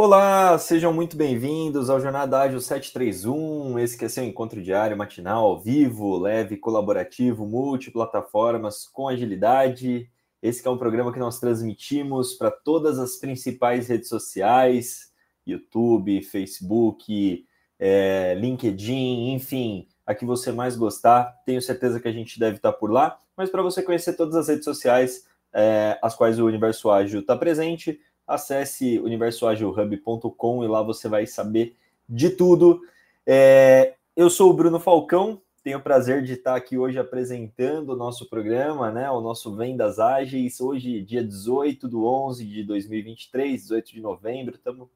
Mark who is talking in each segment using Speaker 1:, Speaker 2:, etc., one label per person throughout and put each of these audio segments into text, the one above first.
Speaker 1: Olá, sejam muito bem-vindos ao Jornada Ágil 731, esse que é seu encontro diário, matinal, ao vivo, leve, colaborativo, multiplataformas, com agilidade. Esse é um programa que nós transmitimos para todas as principais redes sociais, YouTube, Facebook, é, LinkedIn, enfim, a que você mais gostar. Tenho certeza que a gente deve estar por lá, mas para você conhecer todas as redes sociais, é, as quais o Universo Ágil está presente, acesse universoagilhub.com e lá você vai saber de tudo. É, eu sou o Bruno Falcão, tenho o prazer de estar aqui hoje apresentando o nosso programa, né, o nosso Vendas Ágeis, hoje dia 18 do 11 de 2023, 18 de novembro, estamos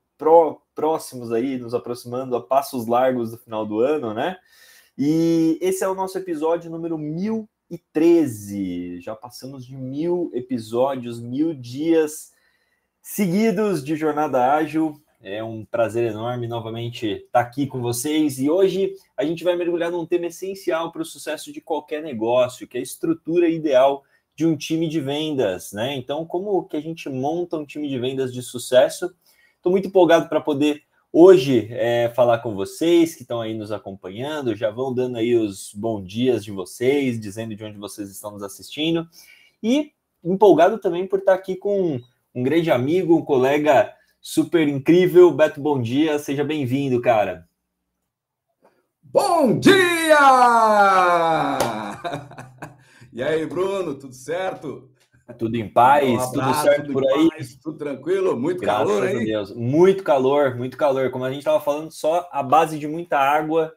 Speaker 1: próximos aí, nos aproximando a passos largos do final do ano, né? E esse é o nosso episódio número 1013. Já passamos de mil episódios, mil dias seguidos de Jornada Ágil. É um prazer enorme novamente estar aqui com vocês e hoje a gente vai mergulhar num tema essencial para o sucesso de qualquer negócio, que é a estrutura ideal de um time de vendas, né? Então, como que a gente monta um time de vendas de sucesso? Estou muito empolgado para poder hoje é, falar com vocês que estão aí nos acompanhando, já vão dando aí os bons dias de vocês, dizendo de onde vocês estão nos assistindo e empolgado também por estar aqui com um grande amigo, um colega super incrível. Beto, bom dia, seja bem-vindo, cara.
Speaker 2: Bom dia! E aí, Bruno, tudo certo?
Speaker 1: Tudo em paz, um abraço, tudo certo tudo por aí? Paz,
Speaker 2: tudo tranquilo? Muito Graças calor aí?
Speaker 1: Deus. Muito calor, muito calor. Como a gente estava falando, só a base de muita água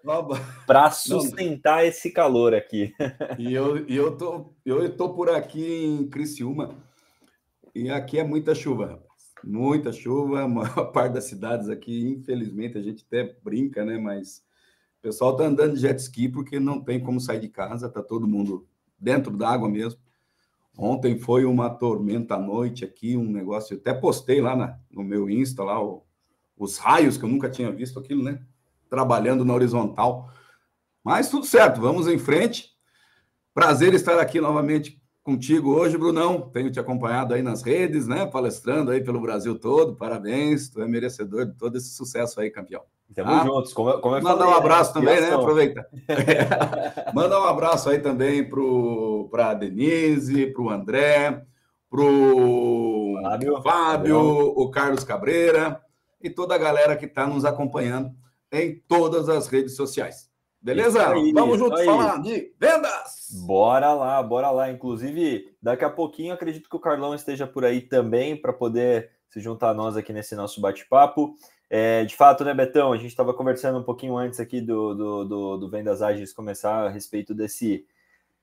Speaker 1: para sustentar esse calor aqui.
Speaker 2: E eu, e eu, tô, eu tô por aqui em Criciúma e aqui é muita chuva, rapaz. Muita chuva, a maior parte das cidades aqui, infelizmente, a gente até brinca, né? Mas o pessoal tá andando de jet ski porque não tem como sair de casa, tá todo mundo dentro d'água mesmo. Ontem foi uma tormenta à noite aqui, um negócio. Até postei lá na, no meu Insta, lá, o, os raios, que eu nunca tinha visto aquilo, né? Trabalhando na horizontal. Mas tudo certo, vamos em frente. Prazer estar aqui novamente contigo hoje, Brunão. Tenho te acompanhado aí nas redes, né? Palestrando aí pelo Brasil todo. Parabéns, tu é merecedor de todo esse sucesso aí, campeão.
Speaker 1: Estamos ah, juntos, como, como eu
Speaker 2: Manda falei, um abraço né? também, né? Aproveita. Manda um abraço aí também para a Denise, para o André, para o Fábio, Fábio o Carlos Cabreira e toda a galera que está nos acompanhando em todas as redes sociais. Beleza? Aí, Vamos juntos falar de vendas!
Speaker 1: Bora lá, bora lá. Inclusive, daqui a pouquinho acredito que o Carlão esteja por aí também para poder se juntar a nós aqui nesse nosso bate-papo. É, de fato, né, Betão? A gente estava conversando um pouquinho antes aqui do, do, do, do Vendas Ágeis começar a respeito desse,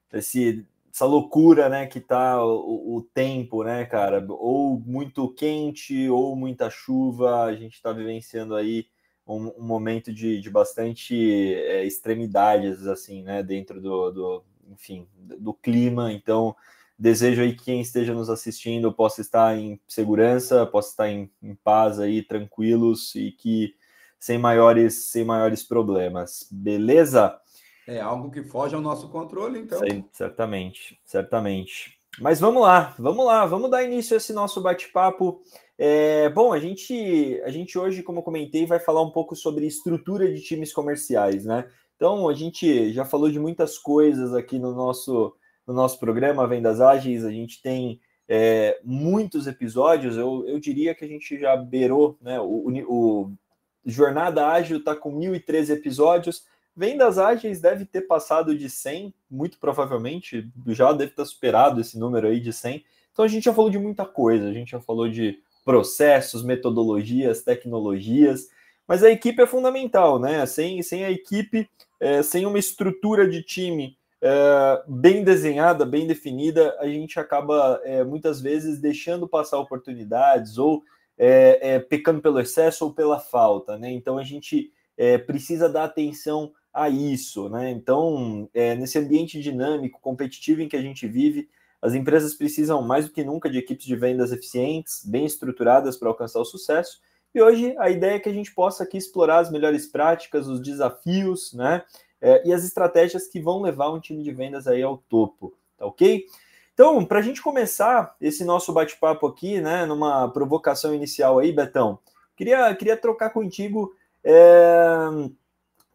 Speaker 1: desse essa loucura, né, que tá o, o, tempo, né, cara? Ou muito quente, ou muita chuva. A gente está vivenciando aí um, um momento de, de bastante é, extremidades, assim, né, dentro do, do, enfim, do clima. Então, desejo aí que quem esteja nos assistindo possa estar em segurança, possa estar em, em paz aí, tranquilos e que sem maiores, sem maiores problemas. Beleza?
Speaker 2: É algo que foge ao nosso controle, então. Sim,
Speaker 1: certamente, certamente. Mas vamos lá, vamos lá, vamos dar início a esse nosso bate-papo. É, bom, a gente, a gente hoje, como comentei, vai falar um pouco sobre estrutura de times comerciais, né? Então, a gente já falou de muitas coisas aqui no nosso, no nosso programa Vendas Ágeis, a gente tem é, muitos episódios, eu, eu diria que a gente já beirou, né? O, o Jornada Ágil está com 1.013 episódios, Vendas Ágeis deve ter passado de 100, muito provavelmente, já deve ter superado esse número aí de 100. Então a gente já falou de muita coisa, a gente já falou de processos, metodologias, tecnologias, mas a equipe é fundamental, né? Sem, sem a equipe, é, sem uma estrutura de time é, bem desenhada, bem definida, a gente acaba é, muitas vezes deixando passar oportunidades ou é, é, pecando pelo excesso ou pela falta, né? Então a gente é, precisa dar atenção a isso, né? Então, nesse ambiente dinâmico, competitivo em que a gente vive, as empresas precisam mais do que nunca de equipes de vendas eficientes, bem estruturadas para alcançar o sucesso. E hoje a ideia é que a gente possa aqui explorar as melhores práticas, os desafios, né? É, e as estratégias que vão levar um time de vendas aí ao topo, tá ok? Então, para a gente começar esse nosso bate-papo aqui, né, numa provocação inicial aí, Betão, Queria, queria trocar contigo é,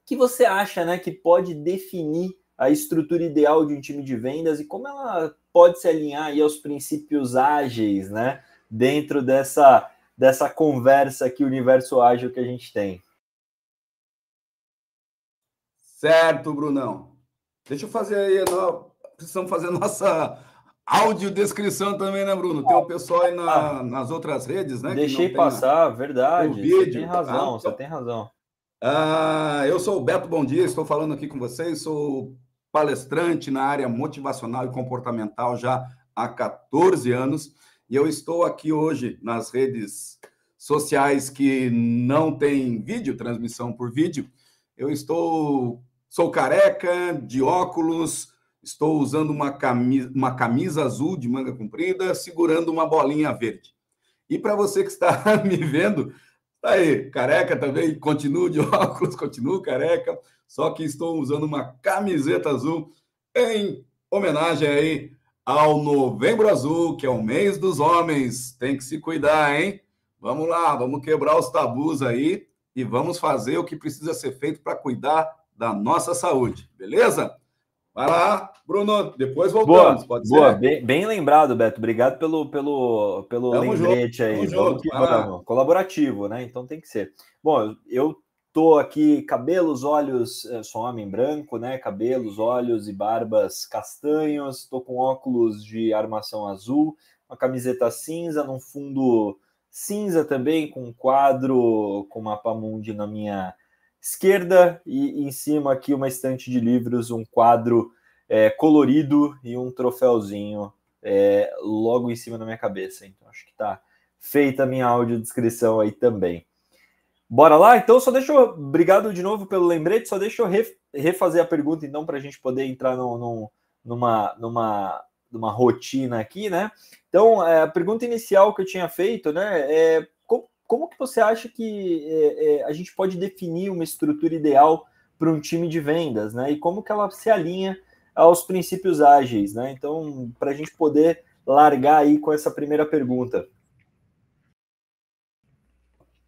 Speaker 1: que você acha né, que pode definir a estrutura ideal de um time de vendas e como ela pode se alinhar aí aos princípios ágeis, né? Dentro dessa, dessa conversa aqui, universo ágil que a gente tem.
Speaker 2: Certo, Brunão. Deixa eu fazer aí, nós precisamos fazer nossa audiodescrição também, né, Bruno? Tem o pessoal aí na, ah. nas outras redes, né?
Speaker 1: Deixei passar, verdade. Vídeo. Você tem razão, ah, você tem razão.
Speaker 2: Ah, eu sou o Beto Bom Dia, estou falando aqui com vocês, sou palestrante na área motivacional e comportamental já há 14 anos, e eu estou aqui hoje nas redes sociais que não tem vídeo, transmissão por vídeo. Eu estou sou careca, de óculos, estou usando uma camisa, uma camisa azul de manga comprida, segurando uma bolinha verde. E para você que está me vendo, tá aí, careca também, continuo de óculos, continuo careca, só que estou usando uma camiseta azul em homenagem aí ao Novembro Azul, que é o mês dos homens. Tem que se cuidar, hein? Vamos lá, vamos quebrar os tabus aí e vamos fazer o que precisa ser feito para cuidar da nossa saúde, beleza? Vai lá, Bruno, depois voltamos,
Speaker 1: boa, pode boa. ser? Bem, bem, lembrado, Beto. Obrigado pelo, pelo, pelo Tamo lembrete junto, aí. Vamos que. Colaborativo, né? Então tem que ser. Bom, eu tô aqui, cabelos, olhos, sou homem branco, né? Cabelos, olhos e barbas castanhos. Tô com óculos de armação azul, uma camiseta cinza, num fundo cinza também, com um quadro com uma pamundi na minha esquerda e em cima aqui uma estante de livros, um quadro é, colorido e um troféuzinho é, logo em cima da minha cabeça. Então acho que está feita a minha audiodescrição aí também. Bora lá? Então só deixa eu... Obrigado de novo pelo lembrete, só deixa eu refazer a pergunta então para a gente poder entrar no, no, numa, numa, numa rotina aqui, né? Então, é, a pergunta inicial que eu tinha feito, né, é como que você acha que é, é, a gente pode definir uma estrutura ideal para um time de vendas, né? E como que ela se alinha aos princípios ágeis, né? Então, para a gente poder largar aí com essa primeira pergunta.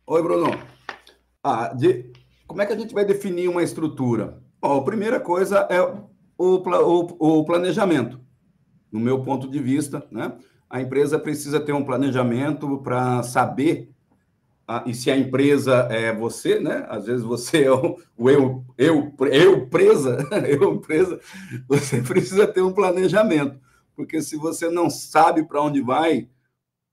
Speaker 2: Oi, Bruno. Ah, de, como é que a gente vai definir uma estrutura? Bom, a primeira coisa é o, o, o planejamento. No meu ponto de vista, né? A empresa precisa ter um planejamento para saber e se a empresa é você, né? Às vezes você é o, eu, eu, eu presa, eu presa, você precisa ter um planejamento, porque se você não sabe para onde vai,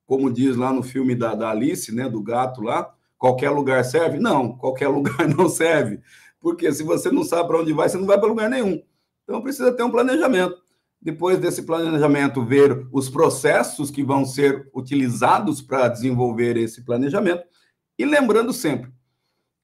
Speaker 2: como diz lá no filme da, da Alice, né, do gato lá, qualquer lugar serve? Não, qualquer lugar não serve, porque se você não sabe para onde vai, você não vai para lugar nenhum. Então precisa ter um planejamento. Depois desse planejamento, ver os processos que vão ser utilizados para desenvolver esse planejamento e lembrando sempre,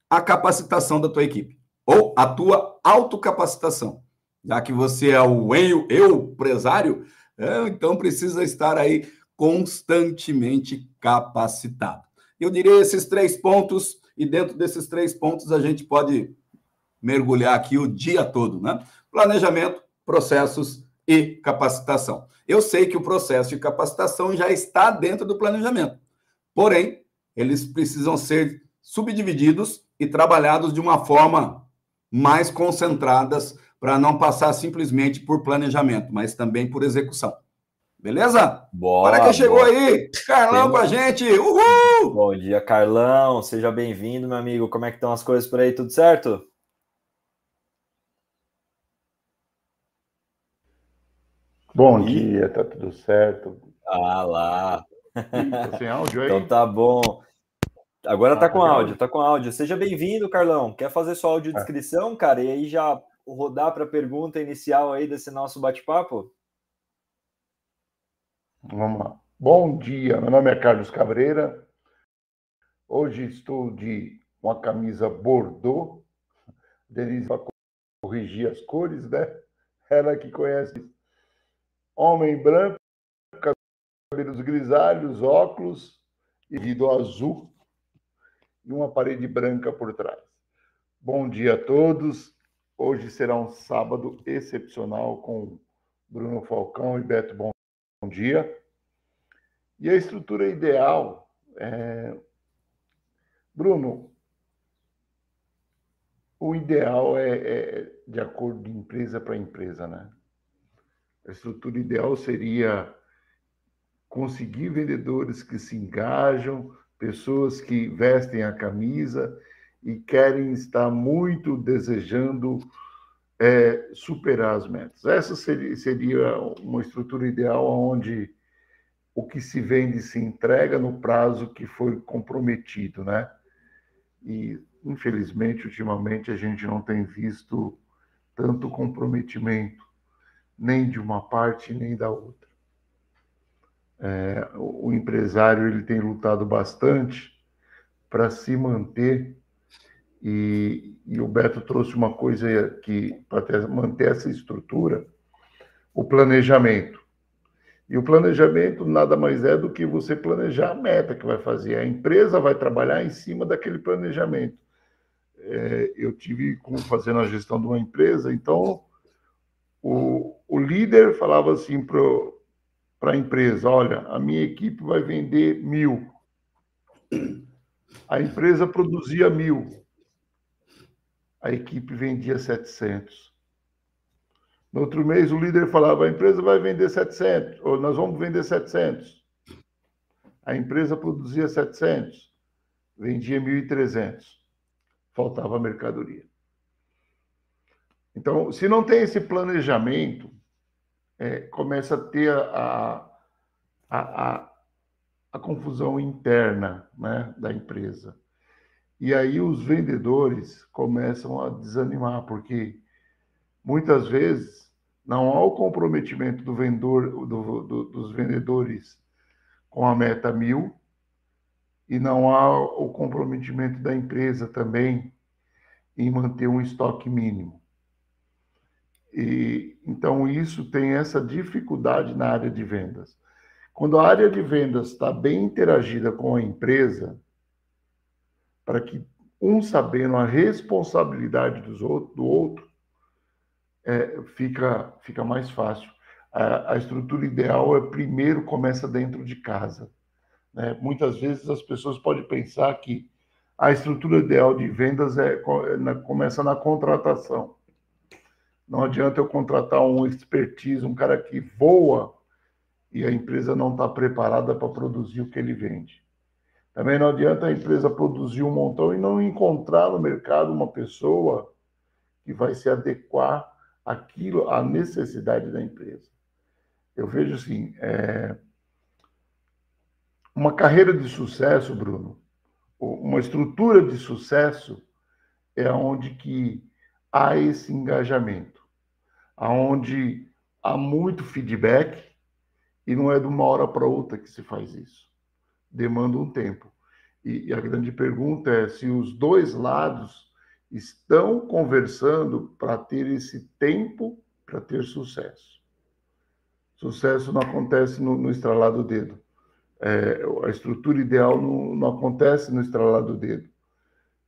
Speaker 2: a capacitação da tua equipe, ou a tua autocapacitação. Já que você é o eu, eu empresário, é, então precisa estar aí constantemente capacitado. Eu diria esses três pontos, e dentro desses três pontos a gente pode mergulhar aqui o dia todo, né? Planejamento, processos e capacitação. Eu sei que o processo de capacitação já está dentro do planejamento. Porém, eles precisam ser subdivididos e trabalhados de uma forma mais concentradas para não passar simplesmente por planejamento, mas também por execução. Beleza?
Speaker 1: Bora,
Speaker 2: Para quem chegou bora. aí, Carlão com a gente. Uhul!
Speaker 1: Bom dia, Carlão. Seja bem-vindo, meu amigo. Como é que estão as coisas por aí? Tudo certo?
Speaker 3: Bom dia, tá tudo certo.
Speaker 1: Ah lá.
Speaker 3: Tá sem áudio aí?
Speaker 1: Então tá bom. Agora tá ah, com áudio, tá com áudio. Seja bem-vindo, Carlão. Quer fazer sua audiodescrição, cara? E aí já rodar para a pergunta inicial aí desse nosso bate-papo?
Speaker 3: Vamos lá. Bom dia, meu nome é Carlos Cabreira. Hoje estou de uma camisa bordô. Denise vai corrigir as cores, né? Ela que conhece homem branco, cabelos grisalhos, óculos e vidro azul e uma parede branca por trás. Bom dia a todos. Hoje será um sábado excepcional com Bruno Falcão e Beto Bom Dia. E a estrutura ideal é... Bruno, o ideal é, é de acordo de empresa para empresa, né? A estrutura ideal seria conseguir vendedores que se engajam, pessoas que vestem a camisa e querem estar muito desejando é, superar as metas. Essa seria, seria uma estrutura ideal onde o que se vende se entrega no prazo que foi comprometido, né? E, infelizmente, ultimamente a gente não tem visto tanto comprometimento, nem de uma parte nem da outra. É, o empresário ele tem lutado bastante para se manter e, e, o Beto trouxe uma coisa que para manter essa estrutura, o planejamento. E o planejamento nada mais é do que você planejar a meta que vai fazer. A empresa vai trabalhar em cima daquele planejamento. É, eu tive como fazendo a gestão de uma empresa, então o, o líder falava assim para a empresa: olha, a minha equipe vai vender mil. A empresa produzia mil. A equipe vendia 700. No outro mês, o líder falava: a empresa vai vender 700, ou nós vamos vender 700. A empresa produzia 700, vendia 1.300. Faltava mercadoria. Então, se não tem esse planejamento, é, começa a ter a, a, a, a, confusão interna né, da empresa. E aí os vendedores começam a desanimar, porque muitas vezes não há o comprometimento do vendedor, do, do, dos vendedores com a meta mil, e não há o comprometimento da empresa também em manter um estoque mínimo. E, então, isso tem essa dificuldade na área de vendas. Quando a área de vendas está bem interagida com a empresa, para que um sabendo a responsabilidade dos outro, do outro, é, fica, fica mais fácil. A, a, estrutura ideal é primeiro começa dentro de casa. Né? Muitas vezes as pessoas podem pensar que a estrutura ideal de vendas é, é começa na contratação. Não adianta eu contratar um expertise, um cara que voa e a empresa não está preparada para produzir o que ele vende. Também não adianta a empresa produzir um montão e não encontrar no mercado uma pessoa que vai se adequar àquilo, à necessidade da empresa. Eu vejo assim, é... uma carreira de sucesso, Bruno, uma estrutura de sucesso é onde que há esse engajamento, aonde há muito feedback e não é de uma hora para outra que se faz isso. Demanda um tempo. E, e a grande pergunta é se os dois lados estão conversando para ter esse tempo para ter sucesso. Sucesso não acontece no, no estralar do dedo. É, a estrutura ideal não, não acontece no estralar do dedo.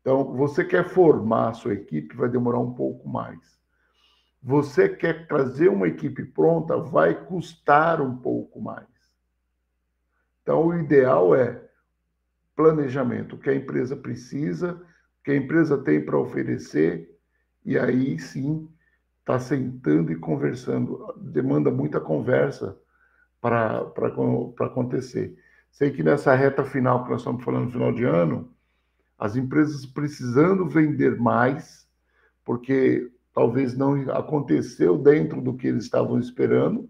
Speaker 3: Então, você quer formar a sua equipe, vai demorar um pouco mais. Você quer trazer uma equipe pronta, vai custar um pouco mais. Então, o ideal é planejamento, o que a empresa precisa, o que a empresa tem para oferecer, e aí sim está sentando e conversando. Demanda muita conversa para acontecer. Sei que nessa reta final que nós estamos falando final de ano, as empresas precisando vender mais, porque talvez não aconteceu dentro do que eles estavam esperando.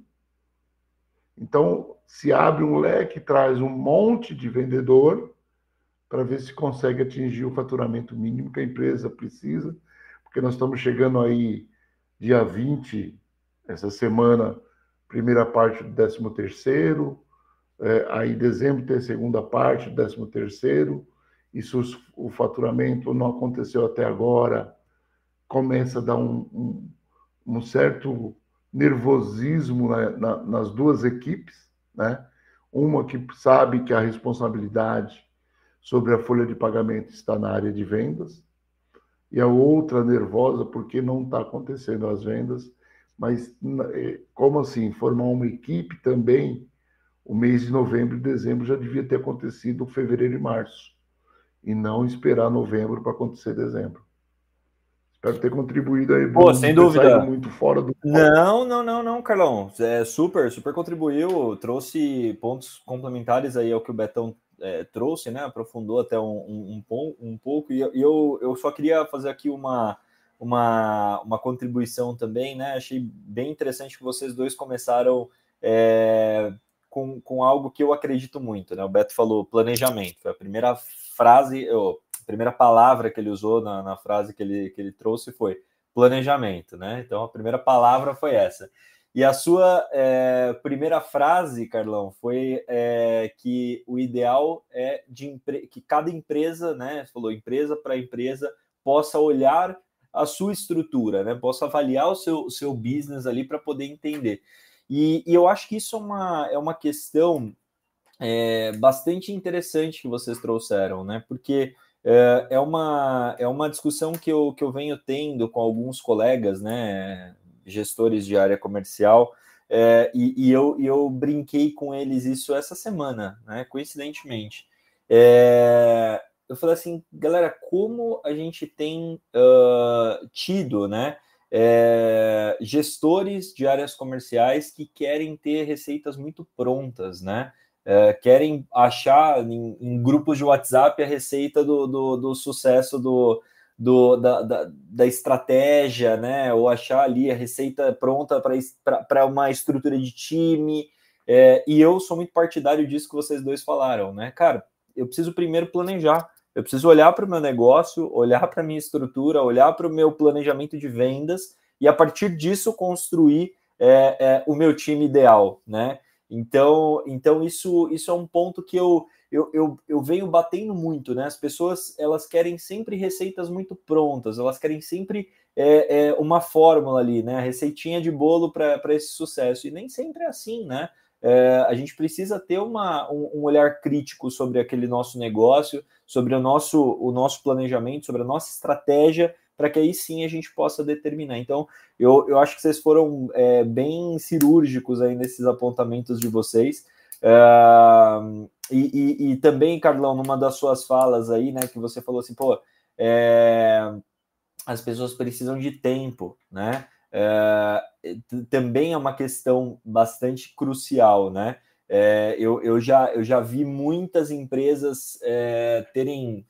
Speaker 3: Então, se abre um leque, traz um monte de vendedor para ver se consegue atingir o faturamento mínimo que a empresa precisa, porque nós estamos chegando aí dia 20, essa semana, primeira parte do 13 terceiro, é, aí dezembro tem a segunda parte do 13 terceiro, e se o faturamento não aconteceu até agora, começa a dar um, um, um certo nervosismo na, na, nas duas equipes, né? Uma que sabe que a responsabilidade sobre a folha de pagamento está na área de vendas, e a outra nervosa porque não está acontecendo as vendas, mas como assim? Formar uma equipe também, o mês de novembro e dezembro já devia ter acontecido fevereiro e março e não esperar novembro para acontecer dezembro. Espero ter contribuído aí.
Speaker 1: Pô, sem dúvida.
Speaker 3: Muito fora do.
Speaker 1: Não, não, não, não, Carlão. É super, super contribuiu. Trouxe pontos complementares aí ao que o Betão é, trouxe, né? Aprofundou até um, um, um, um pouco. E eu, eu só queria fazer aqui uma, uma, uma contribuição também, né? Achei bem interessante que vocês dois começaram é, com, com algo que eu acredito muito, né? O Beto falou planejamento. Foi a primeira frase, a primeira palavra que ele usou na, na frase que ele, que ele trouxe foi planejamento, né? Então a primeira palavra foi essa. E a sua é, primeira frase, Carlão, foi é, que o ideal é de que cada empresa, né? Falou empresa para empresa, possa olhar a sua estrutura, né? Possa avaliar o seu, seu business ali para poder entender. E, e, eu acho que isso é uma, é uma questão é, bastante interessante que vocês trouxeram, né? Porque é, é, uma, é uma discussão que eu, que eu venho tendo com alguns colegas, né? Gestores de área comercial, é, e, e, eu, eu brinquei com eles isso essa semana, né? Coincidentemente. É, eu falei assim, galera, como a gente tem uh, tido, né? É, gestores de áreas comerciais que querem ter receitas muito prontas, né? É, querem achar em, em, grupos de WhatsApp a receita do, do, do sucesso do, do da, da, da, estratégia, né? Ou achar ali a receita pronta para uma estrutura de time. É, e eu sou muito partidário disso que vocês dois falaram, né? Cara, eu preciso primeiro planejar. Eu preciso olhar para o meu negócio, olhar para a minha estrutura, olhar para o meu planejamento de vendas e a partir disso construir é, é, o meu time ideal, né? Então, então isso, isso é um ponto que eu, eu, eu, eu venho batendo muito, né? As pessoas elas querem sempre receitas muito prontas, elas querem sempre é, é uma fórmula ali, né? A receitinha de bolo para esse sucesso. E nem sempre é assim, né? É, a gente precisa ter uma, um, um, olhar crítico sobre aquele nosso negócio, sobre o nosso, o nosso planejamento, sobre a nossa estratégia para que aí sim a gente possa determinar. Então, eu, eu acho que vocês foram é, bem cirúrgicos aí nesses apontamentos de vocês. Uh, e, e, e, também, Carlão, numa das suas falas aí, né, que você falou assim, pô, é, as pessoas precisam de tempo, né? É, também é uma questão bastante crucial, né? É, eu, eu, já, eu já vi muitas empresas é, terem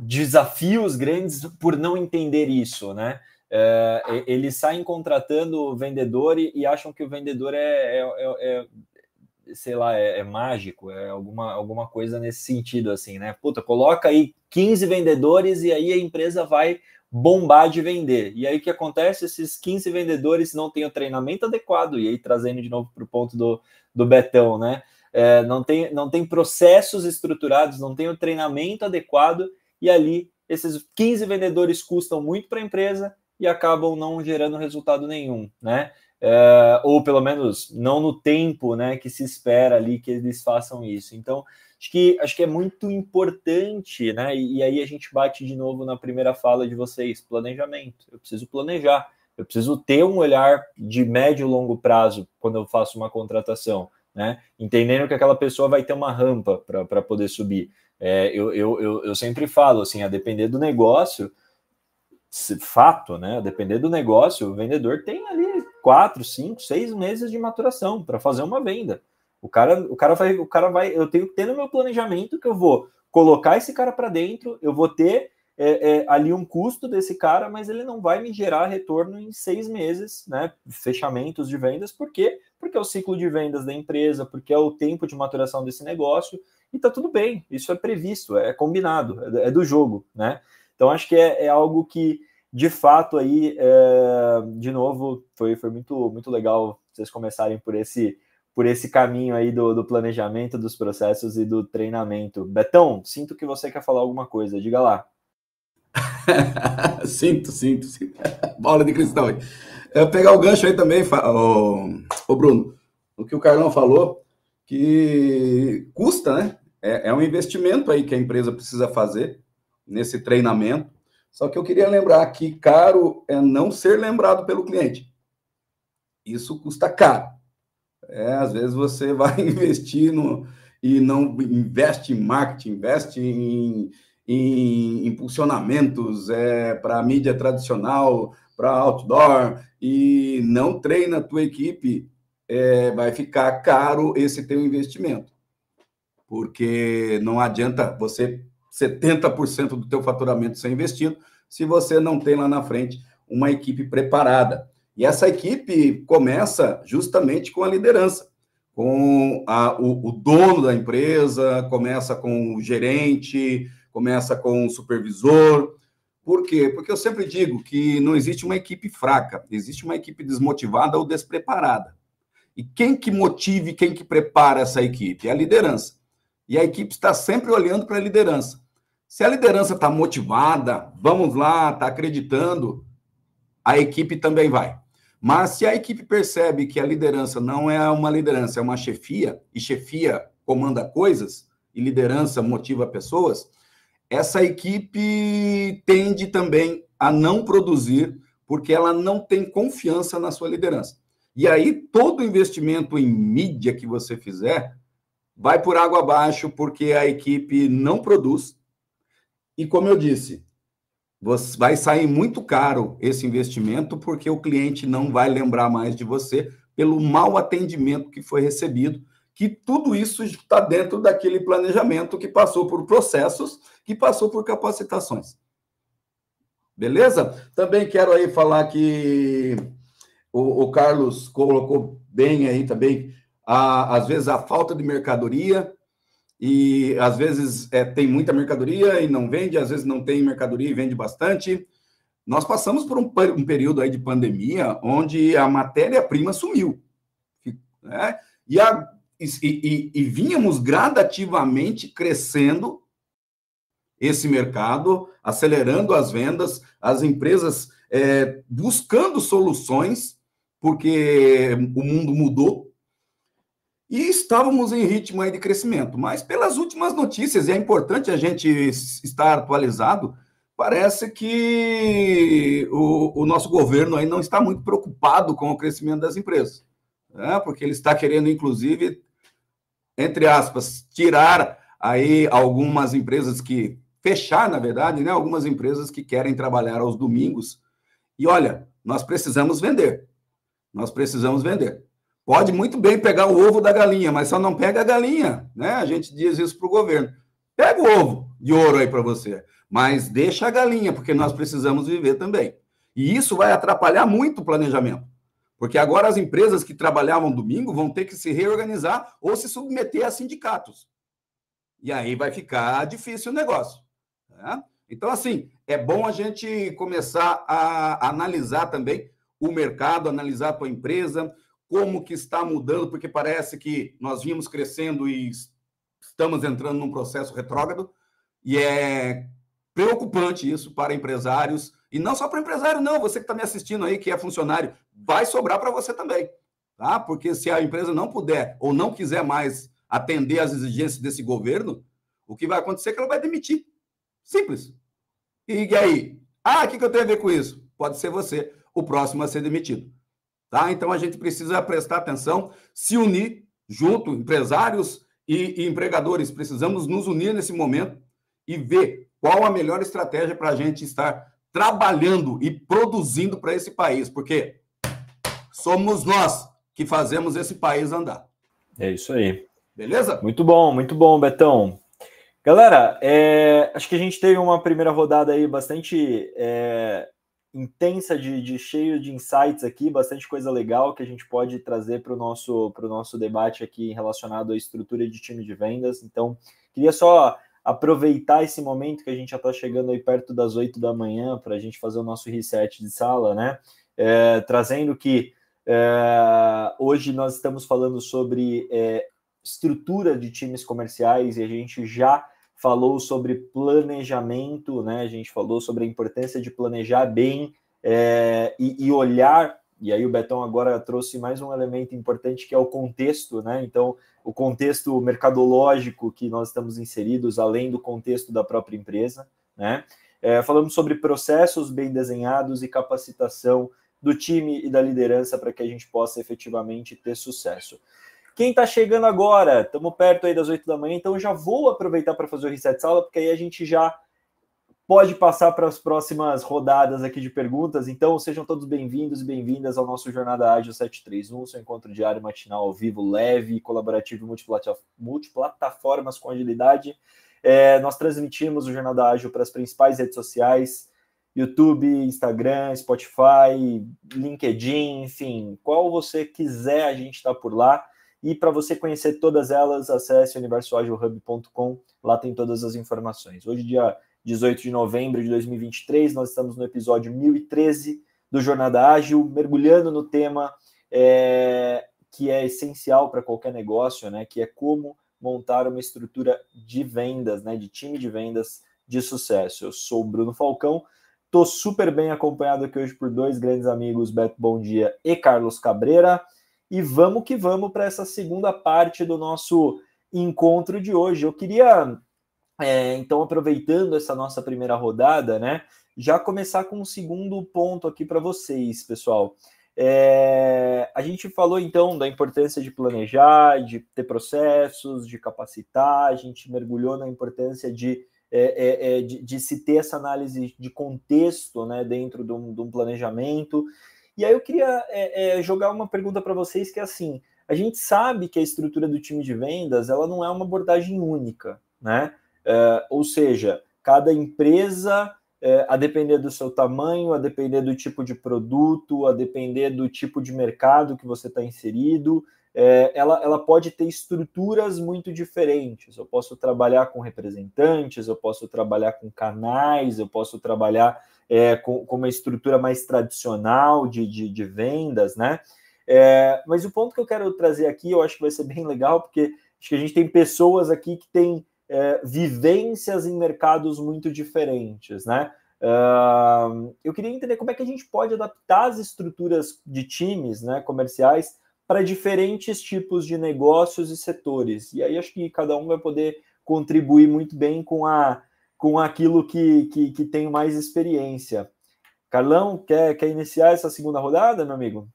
Speaker 1: desafios grandes por não entender isso, né? É, eles saem contratando o vendedor e, e, acham que o vendedor é, é, é, é sei lá, é, é, mágico, é alguma, alguma coisa nesse sentido, assim, né? Puta, coloca aí 15 vendedores e aí a empresa vai bombar de vender. E aí o que acontece? Esses 15 vendedores não têm o treinamento adequado, e aí trazendo de novo para o ponto do, do Betão, né? É, não, tem, não tem processos estruturados, não tem o treinamento adequado e ali esses 15 vendedores custam muito para a empresa e acabam não gerando resultado nenhum, né? É, ou pelo menos não no tempo né, que se espera ali que eles façam isso. Então, acho que, acho que é muito importante, né? E, e aí a gente bate de novo na primeira fala de vocês: planejamento. Eu preciso planejar, eu preciso ter um olhar de médio e longo prazo quando eu faço uma contratação, né? Entendendo que aquela pessoa vai ter uma rampa para poder subir. É, eu, eu, eu, eu, sempre falo assim, a depender do negócio, fato, né? A depender do negócio, o vendedor tem ali quatro, cinco, seis meses de maturação para fazer uma venda. O cara, o cara vai, o cara vai, eu tenho que ter no meu planejamento que eu vou colocar esse cara para dentro, eu vou ter é, é, ali um custo desse cara, mas ele não vai me gerar retorno em seis meses, né? Fechamentos de vendas, por quê? Porque é o ciclo de vendas da empresa, porque é o tempo de maturação desse negócio, e tá tudo bem, isso é previsto, é combinado, é, é do jogo, né? Então acho que é, é algo que de fato aí, é, de novo, foi, foi muito, muito legal vocês começarem por esse por esse caminho aí do, do planejamento dos processos e do treinamento. Betão, sinto que você quer falar alguma coisa, diga lá.
Speaker 2: sinto, sinto, sinto. Bola de cristal aí. Eu pegar o gancho aí também, o, o Bruno, o que o Carlão falou, que custa, né? É, é um investimento aí que a empresa precisa fazer nesse treinamento. Só que eu queria lembrar que caro é não ser lembrado pelo cliente. Isso custa caro. É, às vezes você vai investir no, e não investe em marketing, investe em, em impulsionamentos é, para mídia tradicional, para outdoor, e não treina a tua equipe, é, vai ficar caro esse teu investimento. Porque não adianta você 70% do teu faturamento ser investido se você não tem lá na frente uma equipe preparada. E essa equipe começa justamente com a liderança, com a, o, o dono da empresa, começa com o gerente, começa com o supervisor. Por quê? Porque eu sempre digo que não existe uma equipe fraca, existe uma equipe desmotivada ou despreparada. E quem que motive, quem que prepara essa equipe? É a liderança. E a equipe está sempre olhando para a liderança. Se a liderança está motivada, vamos lá, está acreditando, a equipe também vai. Mas se a equipe percebe que a liderança não é uma liderança, é uma chefia, e chefia comanda coisas, e liderança motiva pessoas, essa equipe tende também a não produzir, porque ela não tem confiança na sua liderança. E aí, todo investimento em mídia que você fizer vai por água abaixo, porque a equipe não produz. E como eu disse, vai sair muito caro esse investimento, porque o cliente não vai lembrar mais de você pelo mau atendimento que foi recebido que tudo isso está dentro daquele planejamento que passou por processos, que passou por capacitações. Beleza? Também quero aí falar que o, o Carlos colocou bem aí também, a, às vezes a falta de mercadoria, e às vezes é, tem muita mercadoria e não vende, às vezes não tem mercadoria e vende bastante. Nós passamos por um, um período aí de pandemia onde a matéria-prima sumiu. Né? E a e, e, e vínhamos gradativamente crescendo esse mercado, acelerando as vendas, as empresas é, buscando soluções, porque o mundo mudou, e estávamos em ritmo de crescimento. Mas pelas últimas notícias, e é importante a gente estar atualizado, parece que o, o nosso governo aí não está muito preocupado com o crescimento das empresas, né? porque ele está querendo, inclusive, entre aspas, tirar aí algumas empresas que fechar, na verdade, né? Algumas empresas que querem trabalhar aos domingos. E olha, nós precisamos vender. Nós precisamos vender. Pode muito bem pegar o ovo da galinha, mas só não pega a galinha, né? A gente diz isso para o governo. Pega o ovo de ouro aí para você, mas deixa a galinha, porque nós precisamos viver também. E isso vai atrapalhar muito o planejamento. Porque agora as empresas que trabalhavam domingo vão ter que se reorganizar ou se submeter a sindicatos. E aí vai ficar difícil o negócio. Né? Então, assim, é bom a gente começar a analisar também o mercado, analisar a tua empresa, como que está mudando, porque parece que nós vimos crescendo e estamos entrando num processo retrógrado, e é preocupante isso para empresários, e não só para empresário, não, você que está me assistindo aí, que é funcionário, vai sobrar para você também, tá? Porque se a empresa não puder ou não quiser mais atender às exigências desse governo, o que vai acontecer é que ela vai demitir. Simples. E, aí? Ah, o que, que eu tenho a ver com isso? Pode ser você, o próximo a ser demitido. Tá? Então a gente precisa prestar atenção, se unir junto, empresários e, e empregadores, precisamos nos unir nesse momento e ver qual a melhor estratégia para a gente estar trabalhando e produzindo para esse país, porque somos nós que fazemos esse país andar.
Speaker 1: É isso aí.
Speaker 2: Beleza?
Speaker 1: Muito bom, muito bom, Betão. Galera, é, acho que a gente teve uma primeira rodada aí bastante é, intensa, de, de, cheio de insights aqui, bastante coisa legal que a gente pode trazer para o nosso, nosso debate aqui relacionado à estrutura de time de vendas. Então, queria só aproveitar esse momento que a gente já está chegando aí perto das 8 da manhã para a gente fazer o nosso reset de sala, né? É, trazendo que é, hoje nós estamos falando sobre é, estrutura de times comerciais e a gente já falou sobre planejamento, né? A gente falou sobre a importância de planejar bem é, e, e, olhar. E aí o Betão agora trouxe mais um elemento importante que é o contexto, né? Então, o contexto mercadológico que nós estamos inseridos, além do contexto da própria empresa, né? É, falamos sobre processos bem desenhados e capacitação do time e da liderança para que a gente possa efetivamente ter sucesso. Quem está chegando agora, estamos perto aí das 8 da manhã, então já vou aproveitar para fazer o reset sala, porque aí a gente já pode passar para as próximas rodadas aqui de perguntas. Então, sejam todos bem-vindos e bem-vindas ao nosso Jornada Ágil 731, seu encontro diário matinal ao vivo, leve, colaborativo multiplataformas com agilidade. É, nós transmitimos o Jornada Ágil para as principais redes sociais, YouTube, Instagram, Spotify, LinkedIn, enfim, qual você quiser, a gente está por lá. E para você conhecer todas elas, acesse universoagilhub.com, lá tem todas as informações. Hoje, dia 18 de novembro de 2023. Nós estamos no episódio 1013 do Jornada Ágil, mergulhando no tema é, que é essencial para qualquer negócio, né? Que é como montar uma estrutura de vendas, né? De time de vendas de sucesso. Eu sou o Bruno Falcão, estou super bem acompanhado aqui hoje por dois grandes amigos, Beto Bom Dia e Carlos Cabreira. E vamos que vamos para essa segunda parte do nosso encontro de hoje. Eu queria é, então, aproveitando essa nossa primeira rodada, né, já começar com um segundo ponto aqui para vocês, pessoal. É, a gente falou então da importância de planejar, de ter processos, de capacitar, a gente mergulhou na importância de, é, é, é de, de, se ter essa análise de contexto né, dentro de um, de um planejamento. E aí eu queria é, é, jogar uma pergunta para vocês que é assim: a gente sabe que a estrutura do time de vendas ela não é uma abordagem única, né? É, ou seja, cada empresa, é, a depender do seu tamanho, a depender do tipo de produto, a depender do tipo de mercado que você está inserido, é, ela, ela pode ter estruturas muito diferentes. Eu posso trabalhar com representantes, eu posso trabalhar com canais, eu posso trabalhar é, com, com, uma estrutura mais tradicional de, de, de vendas, né? É, mas o ponto que eu quero trazer aqui, eu acho que vai ser bem legal, porque acho que a gente tem pessoas aqui que têm é, vivências em mercados muito diferentes, né? Uh, eu queria entender como é que a gente pode adaptar as estruturas de times né, comerciais para diferentes tipos de negócios e setores. E aí acho que cada um vai poder contribuir muito bem com, a, com aquilo que, que, que tem mais experiência. Carlão, quer, quer iniciar essa segunda rodada, meu amigo?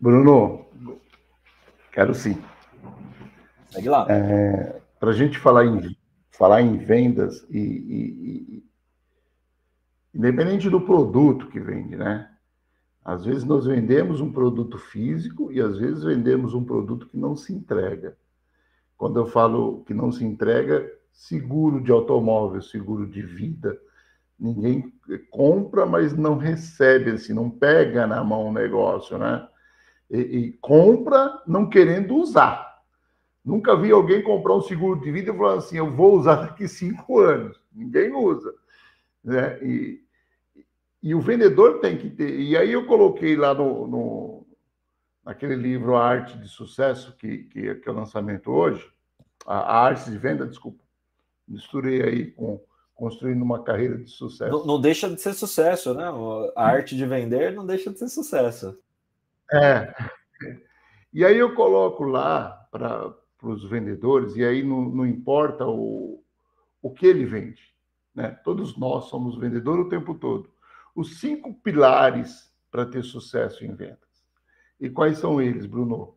Speaker 3: Bruno, quero sim.
Speaker 1: Segue lá.
Speaker 3: É, Para a gente falar em, falar em vendas e, e, e, independente do produto que vende, né? Às vezes nós vendemos um produto físico e às vezes vendemos um produto que não se entrega. Quando eu falo que não se entrega, seguro de automóvel, seguro de vida, ninguém compra, mas não recebe, assim, não pega na mão o negócio, né? e, e compra não querendo usar. Nunca vi alguém comprar um seguro de vida e falar assim: eu vou usar daqui cinco anos. Ninguém usa. Né? E, e o vendedor tem que ter. E aí eu coloquei lá no, no naquele livro A Arte de Sucesso, que, que, que é o lançamento hoje, a, a Arte de Venda, desculpa, misturei aí com construindo uma carreira de sucesso.
Speaker 1: Não, não, deixa de ser sucesso, né? A arte de vender não deixa de ser sucesso.
Speaker 3: É. E aí eu coloco lá para os vendedores, e aí não, não importa o, o que ele vende. Né? Todos nós somos vendedores o tempo todo. Os cinco pilares para ter sucesso em vendas. E quais são eles, Bruno?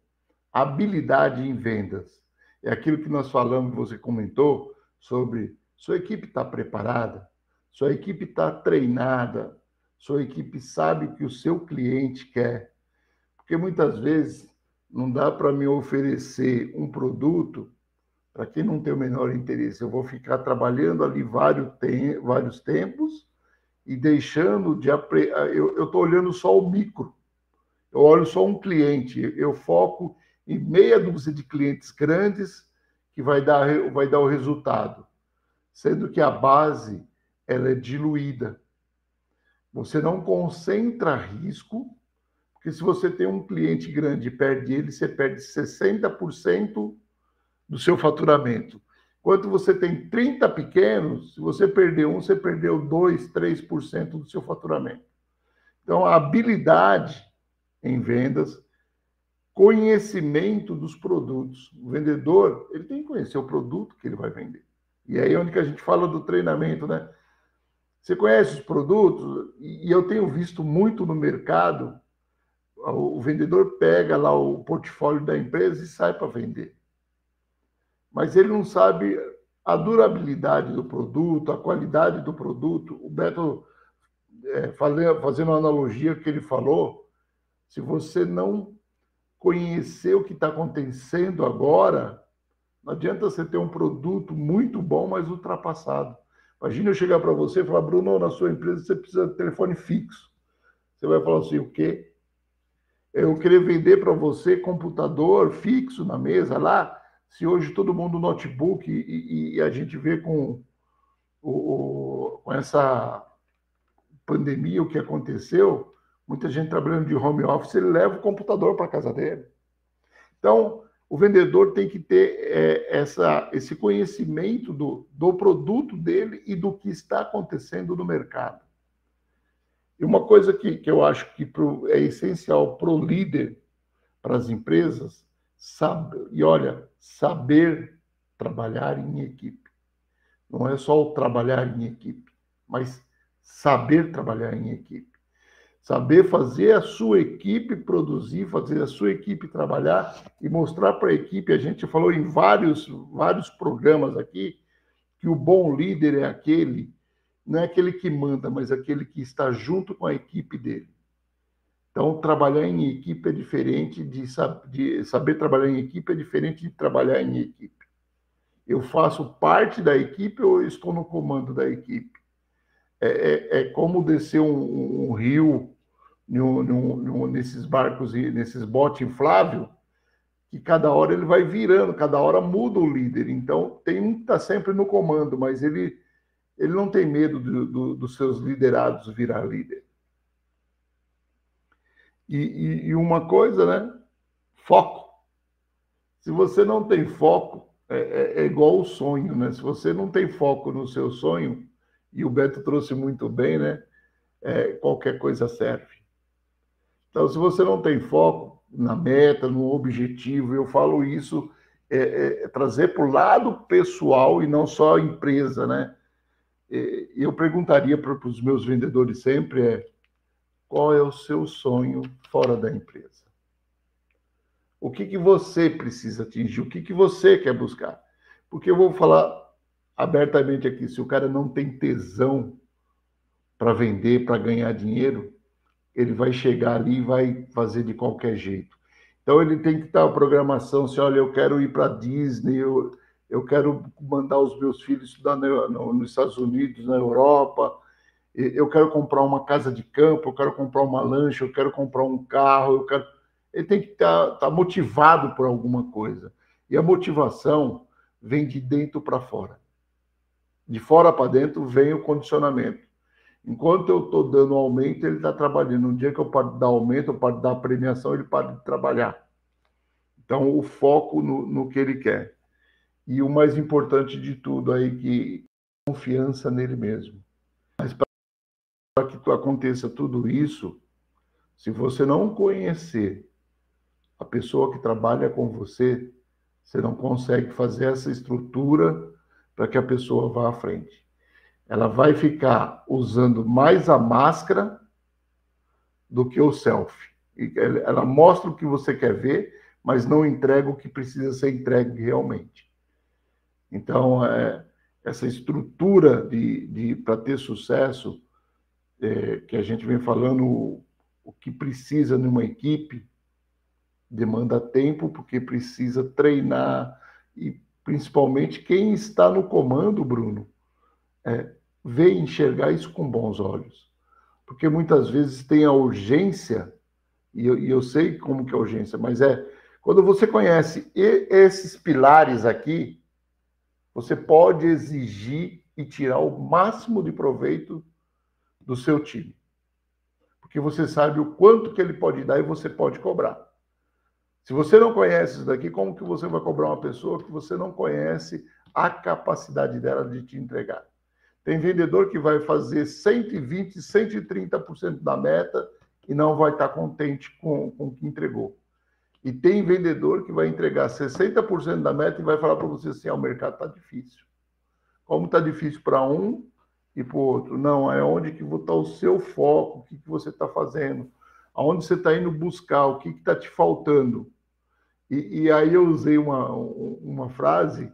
Speaker 3: Habilidade em vendas. É aquilo que nós falamos, você comentou, sobre sua equipe está preparada, sua equipe está treinada, sua equipe sabe o que o seu cliente quer, porque muitas vezes não dá para me oferecer um produto para quem não tem o menor interesse. Eu vou ficar trabalhando ali vários, vários tempos e deixando de. Eu estou olhando só o micro. Eu olho só um cliente. Eu foco em meia dúzia de clientes grandes que vai dar, vai dar o resultado. Sendo que a base ela é diluída. Você não concentra risco porque se você tem um cliente grande e perde ele, você perde 60% do seu faturamento. Enquanto você tem 30 pequenos, se você perder um, você perdeu 2, 3% do seu faturamento. Então, a habilidade em vendas, conhecimento dos produtos. O vendedor, ele tem que conhecer o produto que ele vai vender. E aí é onde que a gente fala do treinamento, né? Você conhece os produtos? E eu tenho visto muito no mercado o vendedor pega lá o portfólio da empresa e sai para vender. Mas ele não sabe a durabilidade do produto, a qualidade do produto. O Beto, é, fazendo uma analogia que ele falou, se você não conhecer o que está acontecendo agora, não adianta você ter um produto muito bom, mas ultrapassado. Imagina eu chegar para você e falar, Bruno, na sua empresa você precisa de telefone fixo. Você vai falar assim, o quê? Eu queria vender para você computador fixo na mesa lá, se hoje todo mundo notebook e, e a gente vê com, o, com essa pandemia o que aconteceu, muita gente trabalhando de home office, ele leva o computador para casa dele. Então, o vendedor tem que ter é, essa, esse conhecimento do, do produto dele e do que está acontecendo no mercado. E uma coisa que, que eu acho que pro, é essencial para o líder, para as empresas, e olha, saber trabalhar em equipe. Não é só o trabalhar em equipe, mas saber trabalhar em equipe. Saber fazer a sua equipe produzir, fazer a sua equipe trabalhar e mostrar para a equipe. A gente falou em vários, vários programas aqui que o bom líder é aquele não é aquele que manda, mas aquele que está junto com a equipe dele. Então, trabalhar em equipe é diferente de, de saber trabalhar em equipe é diferente de trabalhar em equipe. Eu faço parte da equipe ou estou no comando da equipe? É, é, é como descer um, um rio num, num, nesses barcos nesses botes infláveis, que cada hora ele vai virando, cada hora muda o líder. Então, tem um que está sempre no comando, mas ele ele não tem medo do, do, dos seus liderados virar líder. E, e, e, uma coisa, né? Foco. Se você não tem foco, é, é, é, igual o sonho, né? Se você não tem foco no seu sonho, e o Beto trouxe muito bem, né? É, qualquer coisa serve. Então, se você não tem foco na meta, no objetivo, eu falo isso, é, é trazer para o lado pessoal e não só a empresa, né? eu perguntaria para os meus vendedores sempre é qual é o seu sonho fora da empresa? O que, que você precisa atingir? O que, que você quer buscar? Porque eu vou falar abertamente aqui, se o cara não tem tesão para vender, para ganhar dinheiro, ele vai chegar ali e vai fazer de qualquer jeito. Então ele tem que estar a programação, se olha, eu quero ir para Disney, eu, eu quero mandar os meus filhos estudar nos Estados Unidos, na Europa, eu quero comprar uma casa de campo, eu quero comprar uma lancha, eu quero comprar um carro, eu quero. Ele tem que estar tá, tá motivado por alguma coisa. E a motivação vem de dentro para fora. De fora para dentro vem o condicionamento. Enquanto eu estou dando aumento, ele está trabalhando. Um dia que eu paro de dar aumento, eu paro de dar premiação, ele para de trabalhar. Então, o foco no, no que ele quer. E o mais importante de tudo aí, que confiança nele mesmo. Mas para que aconteça tudo isso, se você não conhecer a pessoa que trabalha com você, você não consegue fazer essa estrutura para que a pessoa vá à frente. Ela vai ficar usando mais a máscara do que o selfie. Ela mostra o que você quer ver, mas não entrega o que precisa ser entregue realmente. Então, é, essa estrutura de, de para ter sucesso, é, que a gente vem falando, o, que precisa numa equipe, demanda tempo, porque precisa treinar, e principalmente quem está no comando, Bruno, é, vê enxergar isso com bons olhos. Porque muitas vezes tem a urgência, e eu, e eu sei como que é a urgência, mas é quando você conhece esses pilares aqui, você pode exigir e tirar o máximo de proveito do seu time. Porque você sabe o quanto que ele pode dar e você pode cobrar. Se você não conhece isso daqui, como que você vai cobrar uma pessoa que você não conhece a capacidade dela de te entregar? Tem vendedor que vai fazer 120, 130% da meta e não vai estar contente com, com o que entregou. E tem vendedor que vai entregar 60% da meta e vai falar para você assim: ah, o mercado está difícil. Como está difícil para um e para o outro? Não, é onde que está o seu foco, o que, que você está fazendo. aonde você está indo buscar, o que está te faltando. E, e, aí eu usei uma, uma frase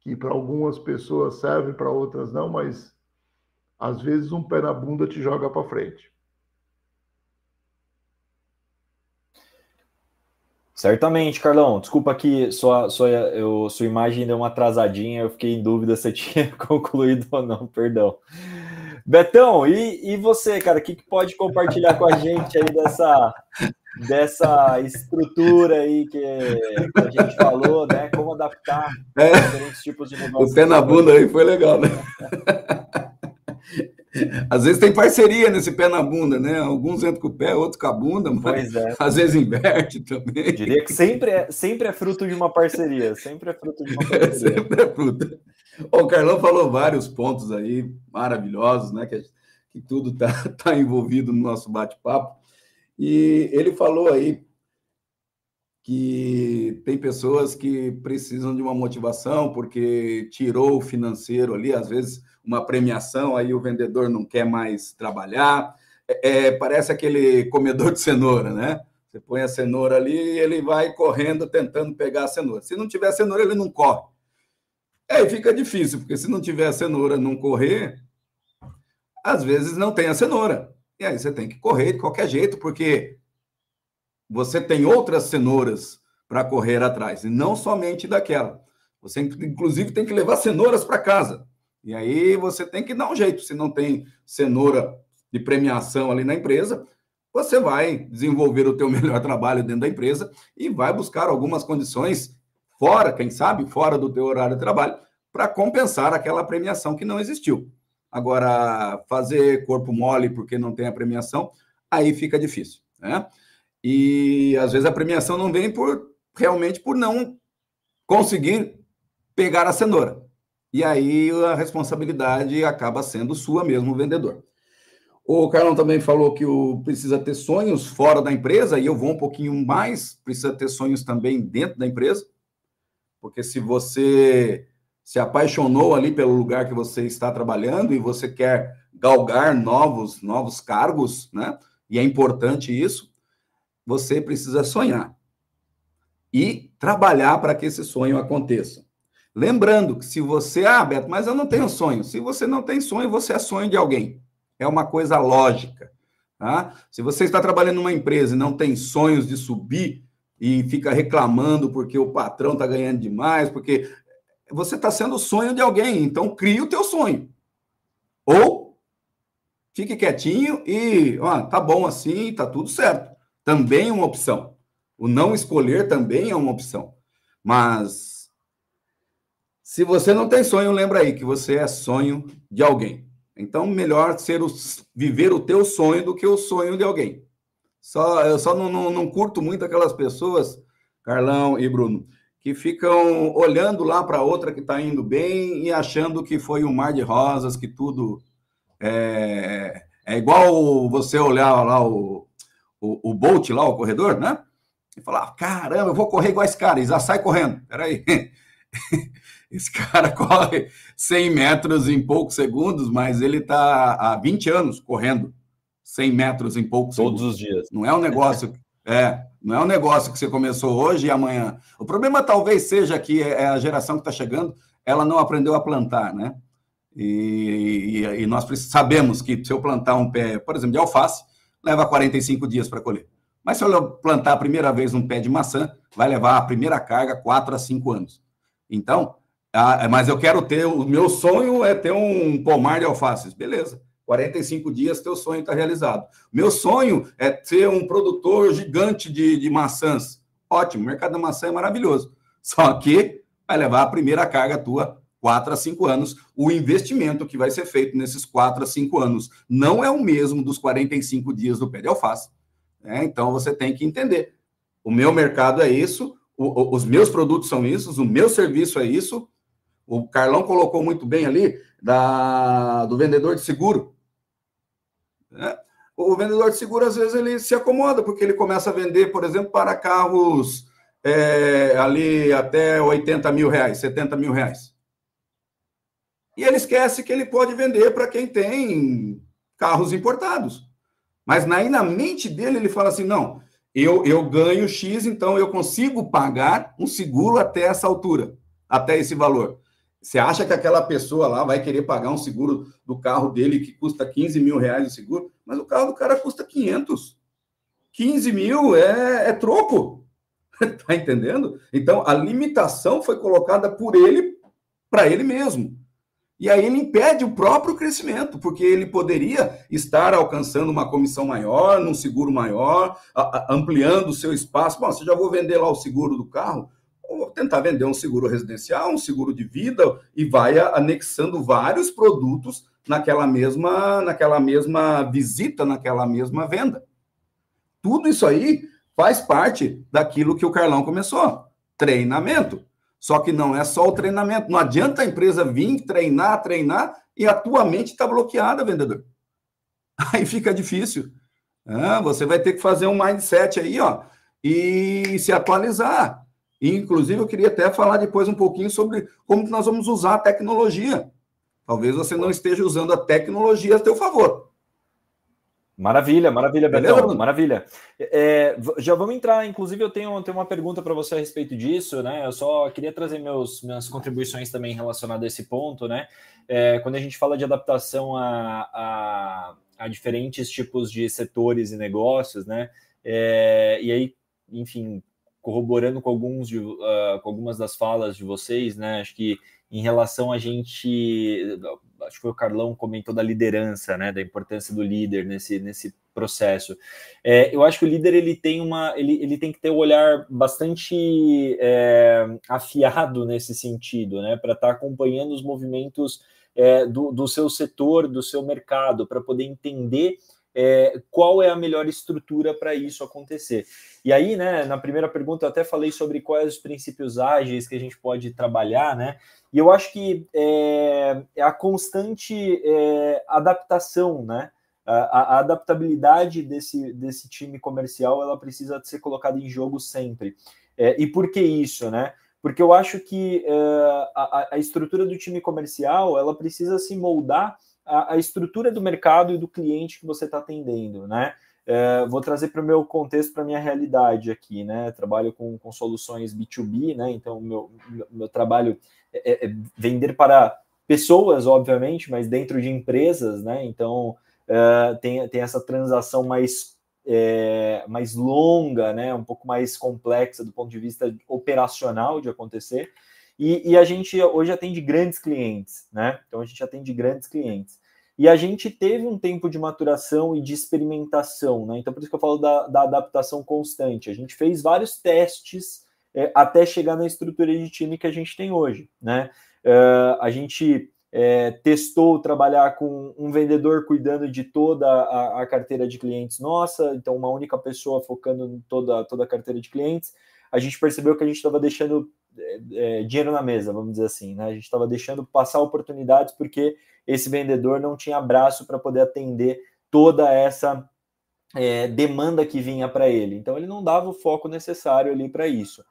Speaker 3: que para algumas pessoas serve, para outras não, mas às vezes um pé na bunda te joga para frente.
Speaker 1: Certamente, Carlão. Desculpa que sua, sua, eu, sua imagem deu uma atrasadinha, eu fiquei em dúvida se tinha concluído ou não, perdão. Betão, e, e você, cara, o que, que pode compartilhar com a gente aí dessa, dessa estrutura aí que, que, a gente falou, né? Como adaptar
Speaker 2: é, diferentes tipos de mudanças. O pé na bunda aí foi legal, né? Às vezes tem parceria nesse pé na bunda, né? Alguns entram com o pé, outros com a bunda, mas é. às vezes inverte também. Eu
Speaker 1: diria que sempre é, sempre é fruto de uma parceria, sempre é fruto de uma parceria. sempre é fruto.
Speaker 2: O Carlão falou vários pontos aí maravilhosos, né? Que, que tudo está tá envolvido no nosso bate-papo. E ele falou aí que tem pessoas que precisam de uma motivação porque tirou o financeiro ali, às vezes uma premiação, aí o vendedor não quer mais trabalhar. É, é, parece aquele comedor de cenoura, né? Você põe a cenoura ali e ele vai correndo tentando pegar a cenoura. Se não tiver cenoura, ele não corre. Aí fica difícil, porque se não tiver a cenoura não correr, às vezes não tem a cenoura. E aí você tem que correr de qualquer jeito, porque você tem outras cenouras para correr atrás, e não somente daquela. Você, inclusive, tem que levar cenouras para casa. E aí você tem que dar um jeito. Se não tem cenoura de premiação ali na empresa, você vai desenvolver o teu melhor trabalho dentro da empresa e vai buscar algumas condições fora, quem sabe, fora do teu horário de trabalho, para compensar aquela premiação que não existiu. Agora, fazer corpo mole porque não tem a premiação, aí fica difícil, né? E às vezes a premiação não vem por realmente por não conseguir pegar a cenoura. E aí a responsabilidade acaba sendo sua mesmo, vendedor. O Carlão também falou que o, precisa ter sonhos fora da empresa, e eu vou um pouquinho mais, precisa ter sonhos também dentro da empresa, porque se você se apaixonou ali pelo lugar que você está trabalhando e você quer galgar novos, novos cargos, né? E é importante isso, você precisa sonhar e trabalhar para que esse sonho aconteça. Lembrando que se você, ah, Beto, mas eu não tenho sonho. Se você não tem sonho, você é sonho de alguém. É uma coisa lógica. Tá? Se você está trabalhando numa empresa e não tem sonhos de subir e fica reclamando porque o patrão está ganhando demais, porque você está sendo o sonho de alguém. Então, crie o teu sonho. Ou fique quietinho e, ó, tá bom assim, tá tudo certo. Também é uma opção. O não escolher também é uma opção. Mas se você não tem sonho, lembra aí que você é sonho de alguém. Então, melhor ser o, viver o teu sonho do que o sonho de alguém. Só, eu só não, não, não curto muito aquelas pessoas, Carlão e Bruno, que ficam olhando lá para outra que está indo bem e achando que foi um mar de rosas, que tudo é, é igual você olhar lá o, o, o Bolt lá, o corredor, né? E falar, caramba, eu vou correr igual esse cara, e já sai correndo. Peraí. Esse cara corre 100 metros em poucos segundos, mas ele está há 20 anos correndo 100 metros em poucos
Speaker 1: Todos
Speaker 2: segundos.
Speaker 1: os dias.
Speaker 2: Não é um negócio. é, não é um negócio que você começou hoje e amanhã. O problema talvez seja que é, é a geração que está chegando, ela não aprendeu a plantar, né? E, e, e, nós sabemos que se eu plantar um pé, por exemplo, de alface, leva 45 dias para colher. Mas se eu plantar a primeira vez um pé de maçã, vai levar a primeira carga 4 a 5 anos. Então, ah, mas eu quero ter, o meu sonho é ter um pomar de alfaces. Beleza. 45 dias, teu sonho está realizado. Meu sonho é ser um produtor gigante de, de maçãs. Ótimo, o mercado da maçã é maravilhoso. Só que vai levar a primeira carga tua 4 a 5 anos. O investimento que vai ser feito nesses 4 a 5 anos não é o mesmo dos 45 dias do pé de alface. Né? Então você tem que entender. O meu mercado é isso, o, os meus produtos são isso, o meu serviço é isso, o Carlão colocou muito bem ali da, do vendedor de seguro. Né? O vendedor de seguro, às vezes, ele se acomoda, porque ele começa a vender, por exemplo, para carros é, ali até 80 mil reais, 70 mil reais. E ele esquece que ele pode vender para quem tem carros importados. Mas aí na mente dele ele fala assim: não, eu, eu ganho X, então eu consigo pagar um seguro até essa altura, até esse valor. Você acha que aquela pessoa lá vai querer pagar um seguro do carro dele que custa 15 mil reais de seguro? Mas o carro do cara custa 500. 15 mil é, é troco. tá entendendo? Então, a limitação foi colocada por ele para ele mesmo. E aí ele impede o próprio crescimento, porque ele poderia estar alcançando uma comissão maior, num seguro maior, ampliando o seu espaço. Bom, se já vou vender lá o seguro do carro, tentar vender um seguro residencial, um seguro de vida e vai anexando vários produtos naquela mesma, naquela mesma visita, naquela mesma venda. Tudo isso aí faz parte daquilo que o Carlão começou, treinamento. Só que não é só o treinamento. Não adianta a empresa vir treinar, treinar e a tua mente está bloqueada, vendedor. Aí fica difícil. Ah, você vai ter que fazer um mindset aí, ó, e se atualizar. E, inclusive, eu queria até falar depois um pouquinho sobre como nós vamos usar a tecnologia. Talvez você não esteja usando a tecnologia a seu favor.
Speaker 1: Maravilha, maravilha, Betão, Beleza, maravilha. É, já vamos entrar, inclusive eu tenho, tenho uma pergunta para você a respeito disso, né? Eu só queria trazer meus, minhas contribuições também relacionadas a esse ponto, né? É, quando a gente fala de adaptação a, a, a, diferentes tipos de setores e negócios, né? É, e aí, enfim, corroborando com, alguns de, uh, com algumas das falas de vocês, né? Acho que em relação a gente acho que foi o Carlão comentou da liderança, né, da importância do líder nesse, nesse processo. É, eu acho que o líder ele tem uma, ele, ele tem que ter o um olhar bastante é, afiado nesse sentido, né, para estar tá acompanhando os movimentos é, do, do seu setor, do seu mercado, para poder entender é, qual é a melhor estrutura para isso acontecer. E aí, né, na primeira pergunta eu até falei sobre quais os princípios ágeis que a gente pode trabalhar, né? E eu acho que é, é a constante é, adaptação, né? A, a, adaptabilidade desse, desse time comercial ela precisa ser colocada em jogo sempre. É, e por que isso, né? Porque eu acho que é, a, a estrutura do time comercial ela precisa se moldar a estrutura do mercado e do cliente que você está atendendo, né? É, vou trazer para o meu contexto, para a minha realidade aqui, né? Trabalho com, com soluções B2B, né? Então, meu, meu, meu trabalho é, é, vender para pessoas, obviamente, mas dentro de empresas, né? Então, é, tem, tem essa transação mais, é, mais longa, né? Um pouco mais complexa do ponto de vista operacional de acontecer. E, e, a gente hoje atende grandes clientes, né? Então a gente atende grandes clientes. E a gente teve um tempo de maturação e de experimentação, né? Então por isso que eu falo da, da adaptação constante. A gente fez vários testes é, até chegar na estrutura de time que a gente tem hoje, né? Uh, a gente é, testou trabalhar com um vendedor cuidando de toda a, a, carteira de clientes nossa, então uma única pessoa focando em toda, toda a carteira de clientes. A gente percebeu que a gente estava deixando é, é, dinheiro na mesa, vamos dizer assim, né? A gente estava deixando passar oportunidades porque esse vendedor não tinha braço para poder atender toda essa é, demanda que vinha para ele. Então ele não dava o foco necessário ali para isso.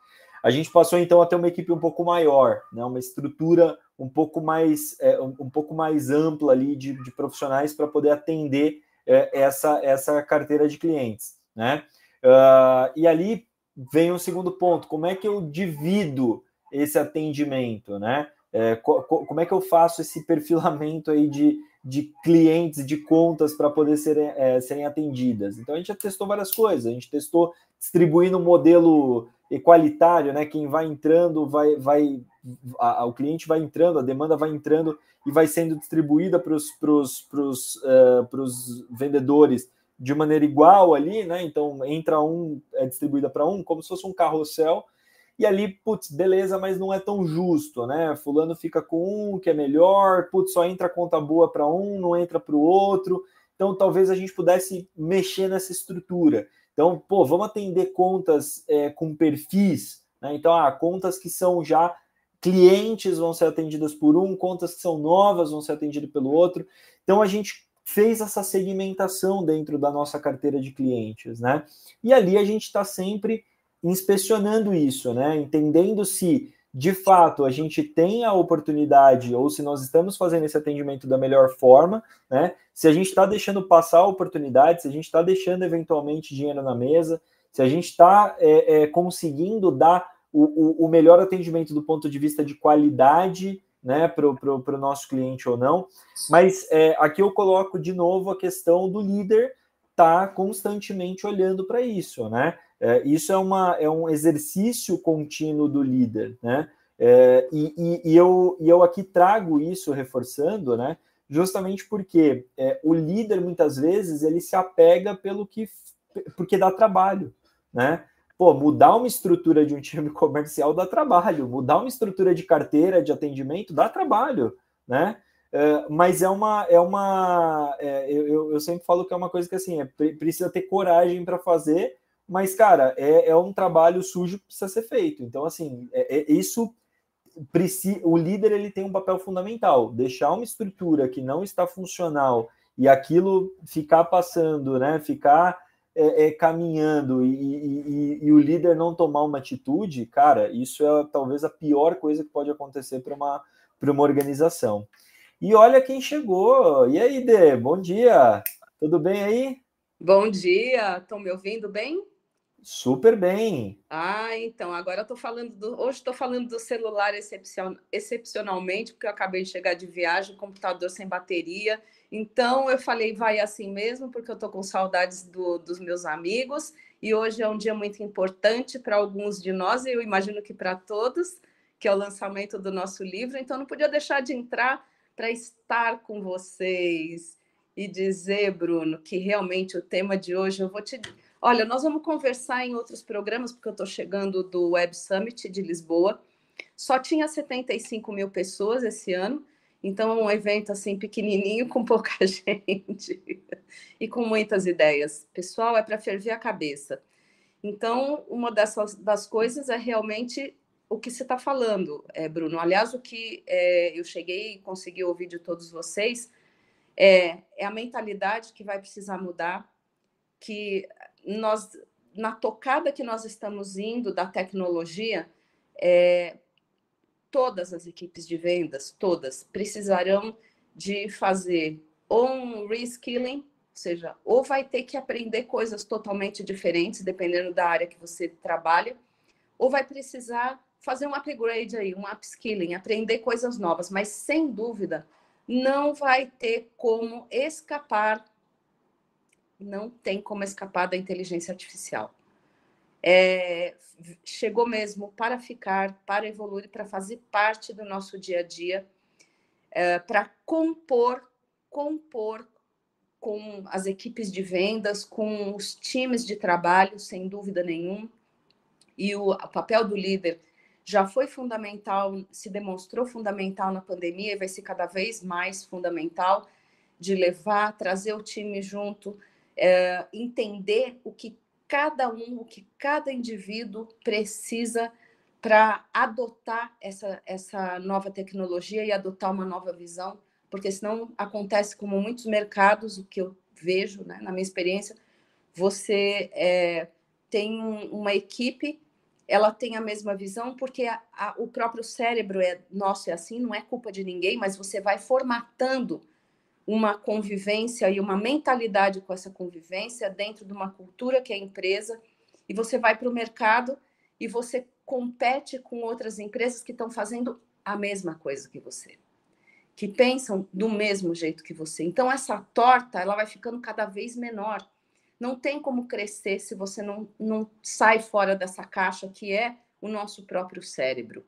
Speaker 1: A gente passou então a ter uma equipe um pouco maior, né? Uma estrutura um pouco mais é, um, um, pouco mais ampla ali de, de profissionais para poder atender é, essa essa carteira de clientes, né? Uh, e ali vem o segundo ponto: como é que eu divido esse atendimento, né? É, co como é que eu faço esse perfilamento aí de, de clientes, de contas para poder serem, é, serem atendidas? Então a gente já testou várias coisas, a gente testou distribuindo um modelo equalitário, né? Quem vai entrando, vai, vai a, a, o cliente vai entrando, a demanda vai entrando e vai sendo distribuída para os uh, vendedores de maneira igual ali, né? Então entra um, é distribuída para um, como se fosse um carrossel, e ali, putz, beleza, mas não é tão justo, né? Fulano fica com um que é melhor, putz, só entra conta boa para um, não entra para o outro. Então talvez a gente pudesse mexer nessa estrutura. Então, pô, vamos atender contas é, com perfis, né? Então, ah, contas que são já clientes vão ser atendidas por um, contas que são novas vão ser atendidas pelo outro. Então a gente fez essa segmentação dentro da nossa carteira de clientes, né? E ali a gente está sempre inspecionando isso, né? Entendendo se de fato a gente tem a oportunidade, ou se nós estamos fazendo esse atendimento da melhor forma, né? Se a gente está deixando passar a oportunidade, se a gente está deixando eventualmente dinheiro na mesa, se a gente está é, é, conseguindo dar o, o, o, melhor atendimento do ponto de vista de qualidade né, para o nosso cliente ou não. Mas é, aqui eu coloco de novo a questão do líder estar tá constantemente olhando para isso, né? É, isso é, uma, é um exercício contínuo do líder, né? É, e, e, e, eu, e eu aqui trago isso reforçando, né? Justamente porque é, o líder muitas vezes ele se apega pelo que porque dá trabalho, né? Pô, mudar uma estrutura de um time comercial dá trabalho, mudar uma estrutura de carteira de atendimento dá trabalho, né? É, mas é uma, é uma, é, eu, eu sempre falo que é uma coisa que assim, é, precisa ter coragem para fazer, mas, cara, é, é um trabalho sujo que precisa ser feito. Então, assim, é, é, isso o líder ele tem um papel fundamental. Deixar uma estrutura que não está funcional e aquilo ficar passando, né? Ficar é, é, caminhando e, e, e, o líder não tomar uma atitude, cara, isso é talvez a pior coisa que pode acontecer para uma, uma organização. E olha quem chegou. E aí, Dê, bom dia. Tudo bem aí?
Speaker 4: Bom dia. Estão me ouvindo bem?
Speaker 1: Super bem.
Speaker 4: Ah, então, agora eu tô falando do. Hoje estou falando do celular excepcion... excepcionalmente, porque eu acabei de chegar de viagem, computador sem bateria. Então eu falei, vai assim mesmo, porque eu estou com saudades do, dos meus amigos. E hoje é um dia muito importante para alguns de nós, e eu imagino que para todos, que é o lançamento do nosso livro. Então não podia deixar de entrar para estar com vocês e dizer, Bruno, que realmente o tema de hoje eu vou te Olha, nós vamos conversar em outros programas, porque eu estou chegando do Web Summit de Lisboa. Só tinha 75 mil pessoas esse ano, então é um evento assim pequenininho, com pouca gente e com muitas ideias. Pessoal, é para ferver a cabeça. Então, uma dessas das coisas é realmente o que você está falando, é, Bruno. Aliás, o que é, eu cheguei e consegui ouvir de todos vocês é, é a mentalidade que vai precisar mudar, que nós, na tocada que nós estamos indo da tecnologia, é, todas as equipes de vendas, todas, precisarão de fazer ou um reskilling, ou seja, ou vai ter que aprender coisas totalmente diferentes, dependendo da área que você trabalha, ou vai precisar fazer um upgrade aí, um upskilling, aprender coisas novas, mas sem dúvida não vai ter como escapar não tem como escapar da inteligência artificial. É, chegou mesmo para ficar, para evoluir, para fazer parte do nosso dia a dia, é, para compor, compor com as equipes de vendas, com os times de trabalho, sem dúvida nenhuma. E o, o papel do líder já foi fundamental, se demonstrou fundamental na pandemia e vai ser cada vez mais fundamental de levar, trazer o time junto, é, entender o que cada um, o que cada indivíduo precisa para adotar essa, essa nova tecnologia e adotar uma nova visão, porque senão acontece como muitos mercados, o que eu vejo né, na minha experiência, você é, tem um, uma equipe, ela tem a mesma visão, porque a, a, o próprio cérebro é nosso é assim, não é culpa de ninguém, mas você vai formatando uma convivência e uma mentalidade com essa convivência dentro de uma cultura que é a empresa, e você vai para o mercado e você compete com outras empresas que estão fazendo a mesma coisa que você, que pensam do mesmo jeito que você. Então essa torta, ela vai ficando cada vez menor. Não tem como crescer se você não, não sai fora dessa caixa que é o nosso próprio cérebro.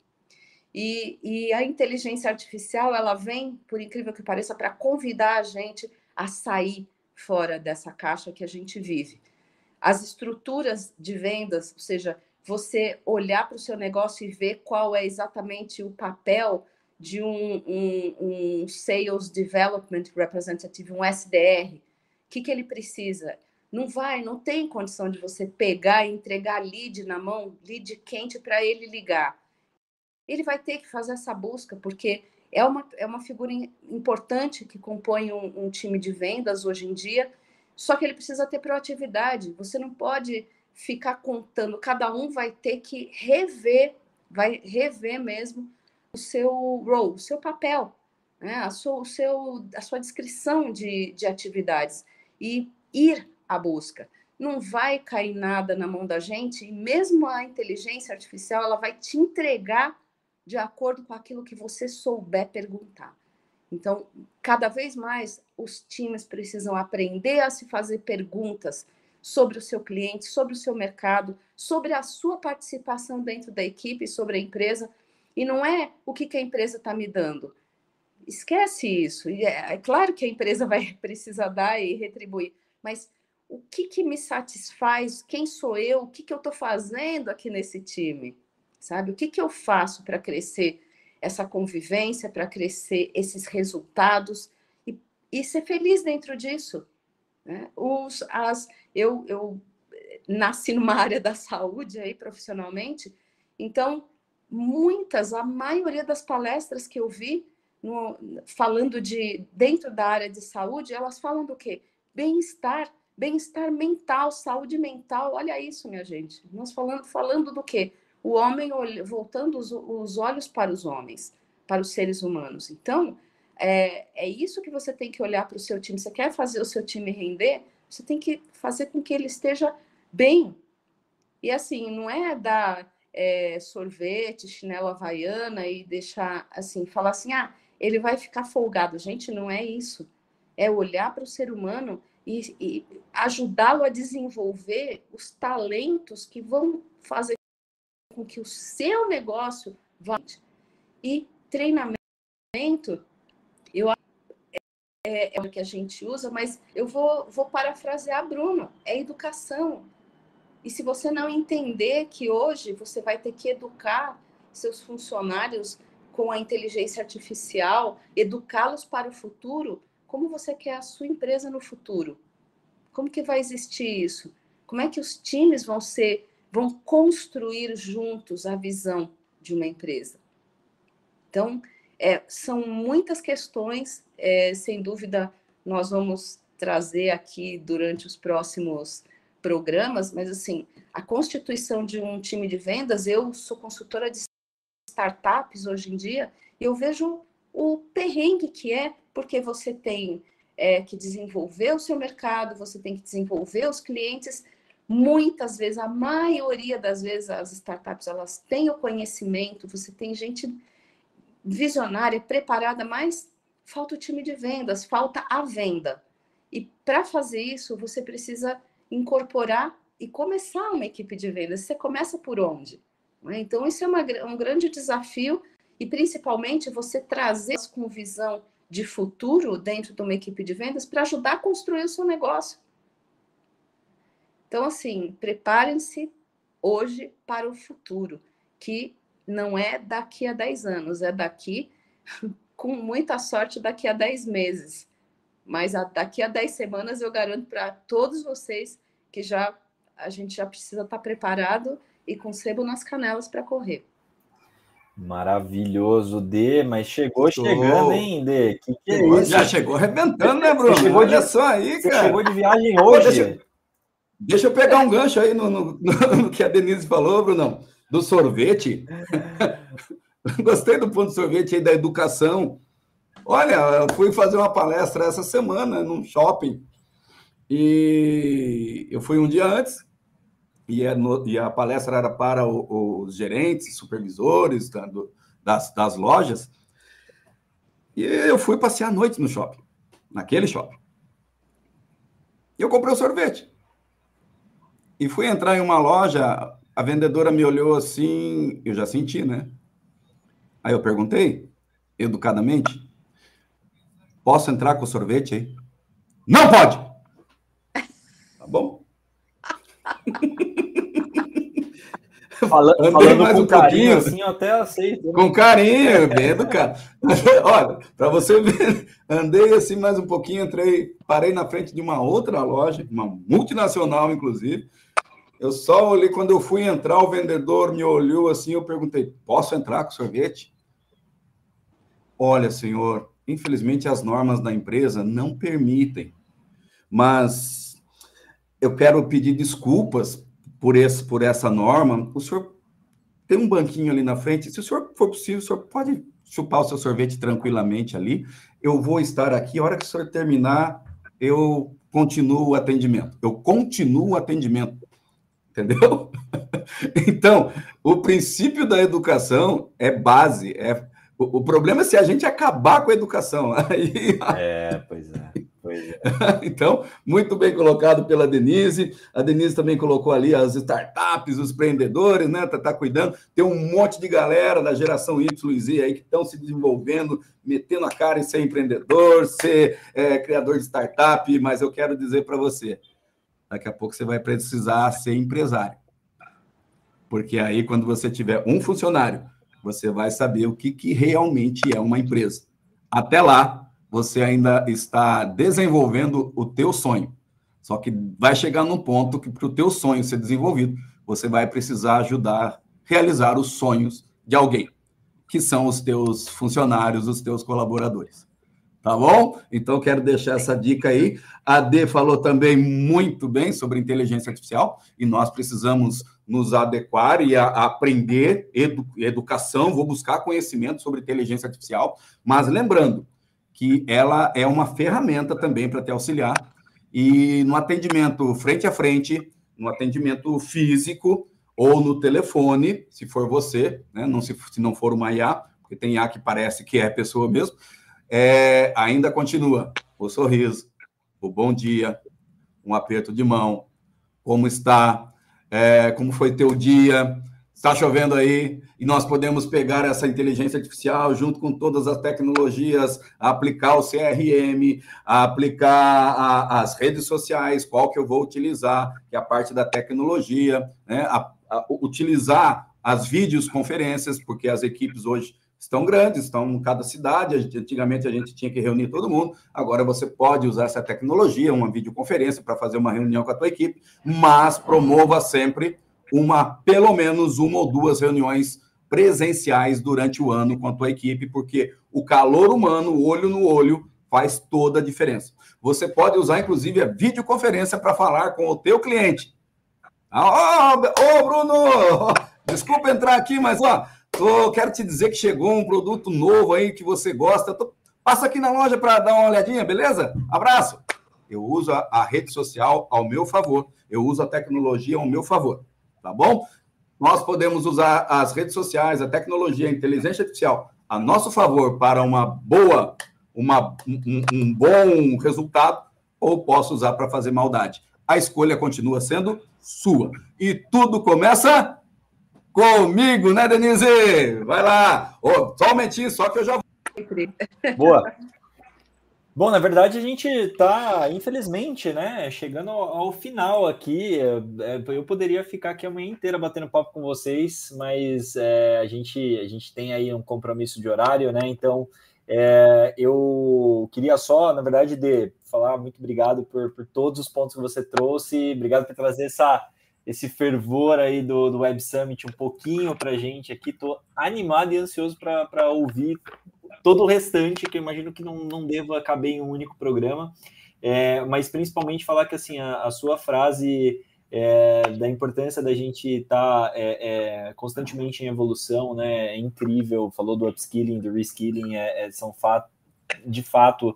Speaker 4: E, e a inteligência artificial, ela vem, por incrível que pareça, para convidar a gente a sair fora dessa caixa que a gente vive. As estruturas de vendas, ou seja, você olhar para o seu negócio e ver qual é exatamente o papel de um, um, um Sales Development Representative, um SDR. O que, que ele precisa? Não vai, não tem condição de você pegar e entregar lead na mão, lead quente para ele ligar ele vai ter que fazer essa busca, porque é uma, é uma figura importante que compõe um, um time de vendas hoje em dia, só que ele precisa ter proatividade. Você não pode ficar contando, cada um vai ter que rever vai rever mesmo o seu role, o seu papel, né? a, sua, o seu, a sua descrição de, de atividades e ir à busca. Não vai cair nada na mão da gente, e mesmo a inteligência artificial, ela vai te entregar de acordo com aquilo que você souber perguntar. Então, cada vez mais os times precisam aprender a se fazer perguntas sobre o seu cliente, sobre o seu mercado, sobre a sua participação dentro da equipe, sobre a empresa. E não é o que, que a empresa está me dando. Esquece isso. É, é, claro que a empresa vai precisar dar e retribuir, mas o que, que me satisfaz? Quem sou eu? O que, que eu estou fazendo aqui nesse time? Sabe? O que, que eu faço para crescer essa convivência, para crescer esses resultados e, e ser feliz dentro disso? Né? Os, as, eu, eu nasci numa área da saúde aí profissionalmente, então muitas, a maioria das palestras que eu vi no, falando de dentro da área de saúde, elas falam do quê? Bem-estar, bem-estar mental, saúde mental. Olha isso, minha gente. Nós falando falando do quê? O homem voltando os, os olhos para os homens, para os seres humanos. Então, é, é isso que você tem que olhar para o seu time. Você quer fazer o seu time render? Você tem que fazer com que ele esteja bem. E assim, não é dar é, sorvete, chinelo havaiana e deixar assim, falar assim, ah, ele vai ficar folgado. Gente, não é isso. É olhar para o ser humano e, e ajudá-lo a desenvolver os talentos que vão fazer com que o seu negócio vá. E treinamento, eu é, é o que a gente usa, mas eu vou, vou parafrasear Bruno, é educação. E se você não entender que hoje você vai ter que educar seus funcionários com a inteligência artificial, educá-los para o futuro, como você quer a sua empresa no futuro? Como que vai existir isso? Como é que os times vão ser, vão construir juntos a visão de uma empresa? Então, é, são muitas questões, é, sem dúvida, nós vamos trazer aqui durante os próximos programas, mas assim, a constituição de um time de vendas, eu sou consultora de startups hoje em dia, e eu vejo o perrengue que é, porque você tem é, que desenvolver o seu mercado, você tem que desenvolver os clientes. Muitas vezes, a maioria das vezes, as startups elas têm o conhecimento, você tem gente visionária, preparada, mas falta o time de vendas, falta a venda. E para fazer isso, você precisa incorporar e começar uma equipe de vendas. Você começa por onde? Né? Então, isso é uma, um grande desafio e, principalmente, você trazer com visão de futuro dentro de uma equipe de vendas para ajudar a construir o seu negócio. Então, assim, preparem-se hoje para o futuro, que não é daqui a 10 anos, é daqui, com muita sorte, daqui a 10 meses. Mas a, daqui a 10 semanas eu garanto para todos vocês que já a gente já precisa estar tá preparado e com sebo nas canelas para correr.
Speaker 1: Maravilhoso, D, mas chegou Estou... chegando, hein, D? Que que é
Speaker 2: isso? Já chegou arrebentando, né, Bruno? Você chegou Olha de... só aí, cara. Você
Speaker 1: chegou de viagem hoje. Deixa...
Speaker 2: eu pegar um gancho aí no, no, no que a Denise falou, Bruno do sorvete. Gostei do ponto do sorvete aí da educação. Olha, eu fui fazer uma palestra essa semana num shopping e eu fui um dia antes e a, e a palestra era para o, os gerentes, supervisores da, do, das, das lojas. E eu fui passear à noite no shopping, naquele shopping. E eu comprei um sorvete. E fui entrar em uma loja a vendedora me olhou assim, eu já senti, né? Aí eu perguntei, educadamente, posso entrar com sorvete aí? Não pode! Tá bom?
Speaker 1: Falando, falando mais com um carinho, assim, até aceito.
Speaker 2: Né? Com carinho, bem educado. Olha, para você ver, andei assim mais um pouquinho, entrei, parei na frente de uma outra loja, uma multinacional, inclusive, eu só olhei, quando eu fui entrar, o vendedor me olhou assim, eu perguntei, posso entrar com sorvete? Olha, senhor, infelizmente as normas da empresa não permitem, mas eu quero pedir desculpas por, esse, por essa norma. O senhor tem um banquinho ali na frente. Se o senhor for possível, o senhor pode chupar o seu sorvete tranquilamente ali. Eu vou estar aqui. A hora que o senhor terminar, eu continuo o atendimento. Eu continuo o atendimento. Entendeu? Então, o princípio da educação é base. É... O, o problema é se a gente acabar com a educação. Aí...
Speaker 1: É, pois é.
Speaker 2: É. então, muito bem colocado pela Denise. A Denise também colocou ali as startups, os empreendedores, né? Tá, tá cuidando. Tem um monte de galera da geração Y e Z aí que estão se desenvolvendo, metendo a cara em ser empreendedor, ser é, criador de startup. Mas eu quero dizer para você, daqui a pouco você vai precisar ser empresário. Porque aí, quando você tiver um funcionário, você vai saber o que, que realmente é uma empresa. Até lá, você ainda está desenvolvendo o teu sonho. Só que vai chegar num ponto que para o teu sonho ser desenvolvido, você vai precisar ajudar a realizar os sonhos de alguém, que são os teus funcionários, os teus colaboradores. Tá bom? Então quero deixar essa dica aí. A D falou também muito bem sobre inteligência artificial e nós precisamos nos adequar e a, a aprender edu, educação, vou buscar conhecimento sobre inteligência artificial, mas lembrando, que ela é uma ferramenta também para te auxiliar. E no atendimento frente a frente, no atendimento físico ou no telefone, se for você, né? não se, se não for uma IA, porque tem IA que parece que é pessoa mesmo, é, ainda continua. O sorriso, o bom dia, um aperto de mão, como está, é, como foi teu dia, está chovendo aí? E nós podemos pegar essa inteligência artificial junto com todas as tecnologias, aplicar o CRM, aplicar a, as redes sociais, qual que eu vou utilizar, que é a parte da tecnologia, né? A, a, utilizar as videoconferências, porque as equipes hoje estão grandes, estão em cada cidade. Antigamente a gente tinha que reunir todo mundo, agora você pode usar essa tecnologia, uma videoconferência para fazer uma reunião com a tua equipe, mas promova sempre uma, pelo menos uma ou duas reuniões presenciais durante o ano com a tua equipe, porque o calor humano, olho no olho, faz toda a diferença. Você pode usar, inclusive, a videoconferência para falar com o teu cliente. Ô, oh, oh, Bruno! Desculpa entrar aqui, mas ó, tô, quero te dizer que chegou um produto novo aí que você gosta. Tô, passa aqui na loja para dar uma olhadinha, beleza? Abraço! Eu uso a, a rede social ao meu favor, eu uso a tecnologia ao meu favor tá bom? Nós podemos usar as redes sociais, a tecnologia, a inteligência artificial a nosso favor para uma boa, uma, um, um bom resultado, ou posso usar para fazer maldade. A escolha continua sendo sua. E tudo começa comigo, né, Denise? Vai lá. Oh, só um momentinho, só que eu já vou.
Speaker 1: Boa. Bom, na verdade a gente está, infelizmente, né, chegando ao, final aqui. É, é, eu poderia ficar aqui a manhã inteira batendo papo com vocês, mas é, a, gente, a gente tem aí um compromisso de horário, né? Então é, eu queria só, na verdade, de falar muito obrigado por, por todos os pontos que você trouxe, obrigado por trazer essa, esse fervor aí do, do Web Summit um pouquinho para gente aqui. Estou animado e ansioso para ouvir todo o restante, que eu imagino que não, não deva caber em um único programa, é, mas principalmente falar que assim a, a sua frase é, da importância da gente estar tá, é, é, constantemente em evolução, né? É incrível. Falou do upskilling, do reskilling, é, é são fato, de fato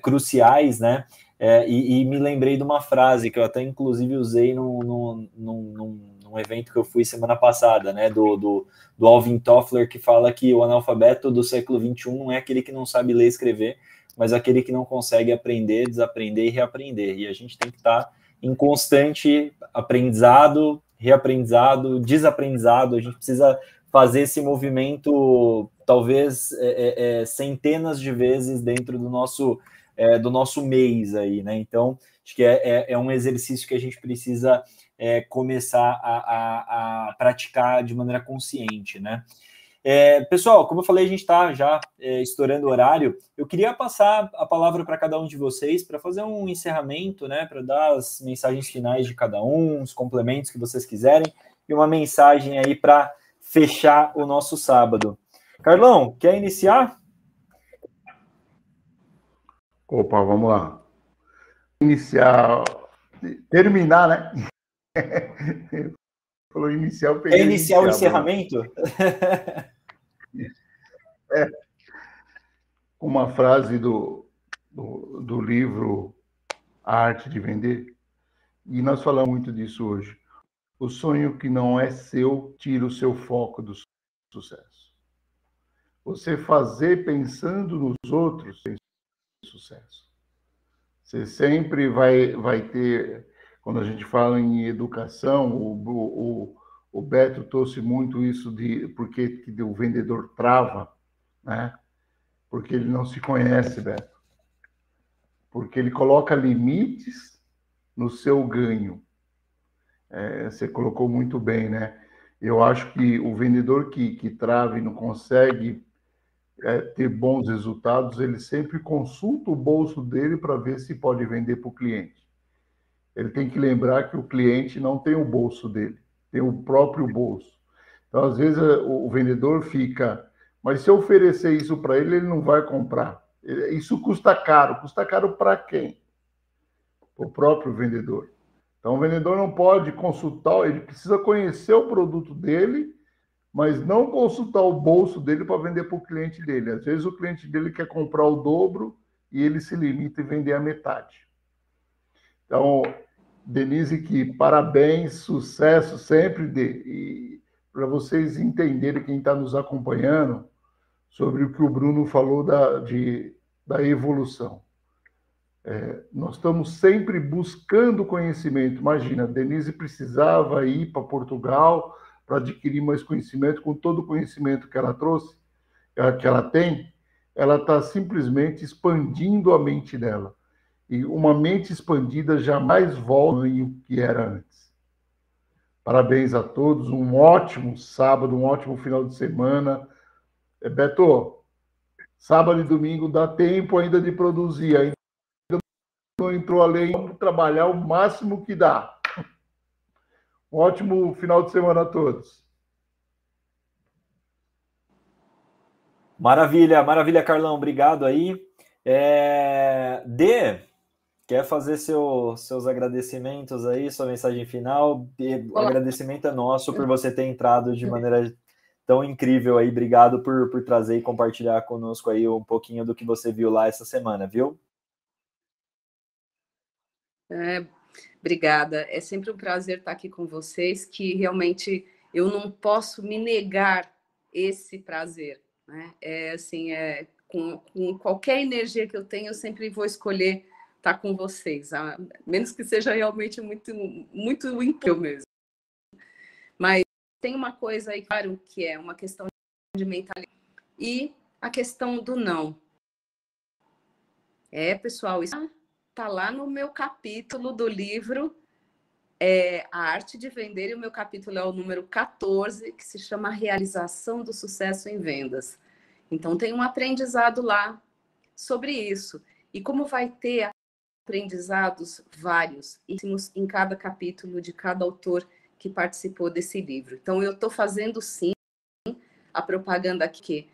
Speaker 1: cruciais, né? E, e, me lembrei de uma frase que eu até inclusive usei num, num, num, num evento que eu fui semana passada, né? Do, do do Alvin Toffler, que fala que o analfabeto do século XXI não é aquele que não sabe ler e escrever, mas aquele que não consegue aprender, desaprender e reaprender. E a gente tem que estar em constante aprendizado, reaprendizado, desaprendizado. A gente precisa fazer esse movimento, talvez é, é, é, centenas de vezes dentro do nosso é, do nosso mês aí, né? Então, acho que é, é, é um exercício que a gente precisa é, começar a, a, a, praticar de maneira consciente, né? É, pessoal, como eu falei, a gente está já estourando o horário. Eu queria passar a palavra para cada um de vocês para fazer um encerramento, né? Para dar as mensagens finais de cada um, os complementos que vocês quiserem e uma mensagem aí para fechar o nosso sábado. Carlão, quer iniciar?
Speaker 3: Opa, vamos lá. Iniciar, terminar, né? Falou inicial,
Speaker 1: peguei. É iniciar o encerramento?
Speaker 3: é. Uma frase do, do, do livro A Arte de Vender, e nós falamos muito disso hoje. O sonho que não é seu tira o seu foco do sucesso. Você fazer pensando nos outros sucesso. Você sempre vai, vai ter, quando a gente fala em educação, o, o, o Beto trouxe muito isso de porque o vendedor trava, né? Porque ele não se conhece, Beto. Porque ele coloca limites no seu ganho. É, você colocou muito bem, né? Eu acho que o vendedor que, que trava e não consegue é, ter bons resultados, ele sempre consulta o bolso dele para ver se pode vender para o cliente. Ele tem que lembrar que o cliente não tem o bolso dele, tem o próprio bolso. Então, às vezes, é, o vendedor fica, mas se eu oferecer isso para ele, ele não vai comprar. Isso custa caro. Custa caro para quem? O próprio vendedor. Então, o vendedor não pode consultar, ele precisa conhecer o produto dele, mas não consultar o bolso dele para vender para o cliente dele. Às vezes, o cliente dele quer comprar o dobro e ele se limita em vender a metade. Então, Denise, que parabéns, sucesso sempre de, e para vocês entenderem quem está nos acompanhando sobre o que o Bruno falou da, de, da evolução. É, nós estamos sempre buscando conhecimento. Imagina, Denise precisava ir para Portugal para adquirir mais conhecimento, com todo o conhecimento que ela trouxe, que ela tem, ela está simplesmente expandindo a mente dela. E uma mente expandida jamais volta ao que era antes. Parabéns a todos, um ótimo sábado, um ótimo final de semana. É, Beto, sábado e domingo dá tempo ainda de produzir, ainda não entrou a lei, vamos trabalhar o máximo que dá. Um ótimo final de semana a todos.
Speaker 1: Maravilha, maravilha, Carlão. Obrigado aí. É... D, quer fazer seu, seus agradecimentos aí, sua mensagem final? O agradecimento é nosso por você ter entrado de maneira tão incrível aí. Obrigado por, por trazer e compartilhar conosco aí um pouquinho do que você viu lá essa semana, viu?
Speaker 4: É, obrigada. É sempre um prazer estar aqui com vocês, que realmente eu não posso me negar esse prazer. Né? É assim, é, com, com qualquer energia que eu tenho, eu sempre vou escolher estar com vocês, a menos que seja realmente muito, muito impossível mesmo. Mas tem uma coisa aí, claro, que é uma questão de mentalidade e a questão do não. É, pessoal, isso tá lá no meu capítulo do livro é, A Arte de Vender, e o meu capítulo é o número 14, que se chama Realização do Sucesso em Vendas. Então, tem um aprendizado lá sobre isso. E como vai ter aprendizados vários em cada capítulo de cada autor que participou desse livro. Então, eu estou fazendo sim a propaganda aqui,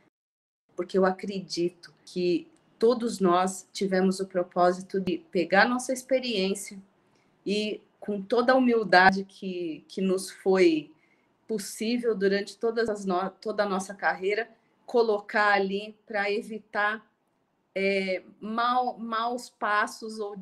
Speaker 4: porque eu acredito que todos nós tivemos o propósito de pegar nossa experiência e, com toda a humildade que, que nos foi possível durante todas as no... toda a nossa carreira, colocar ali para evitar é, mal, maus passos ou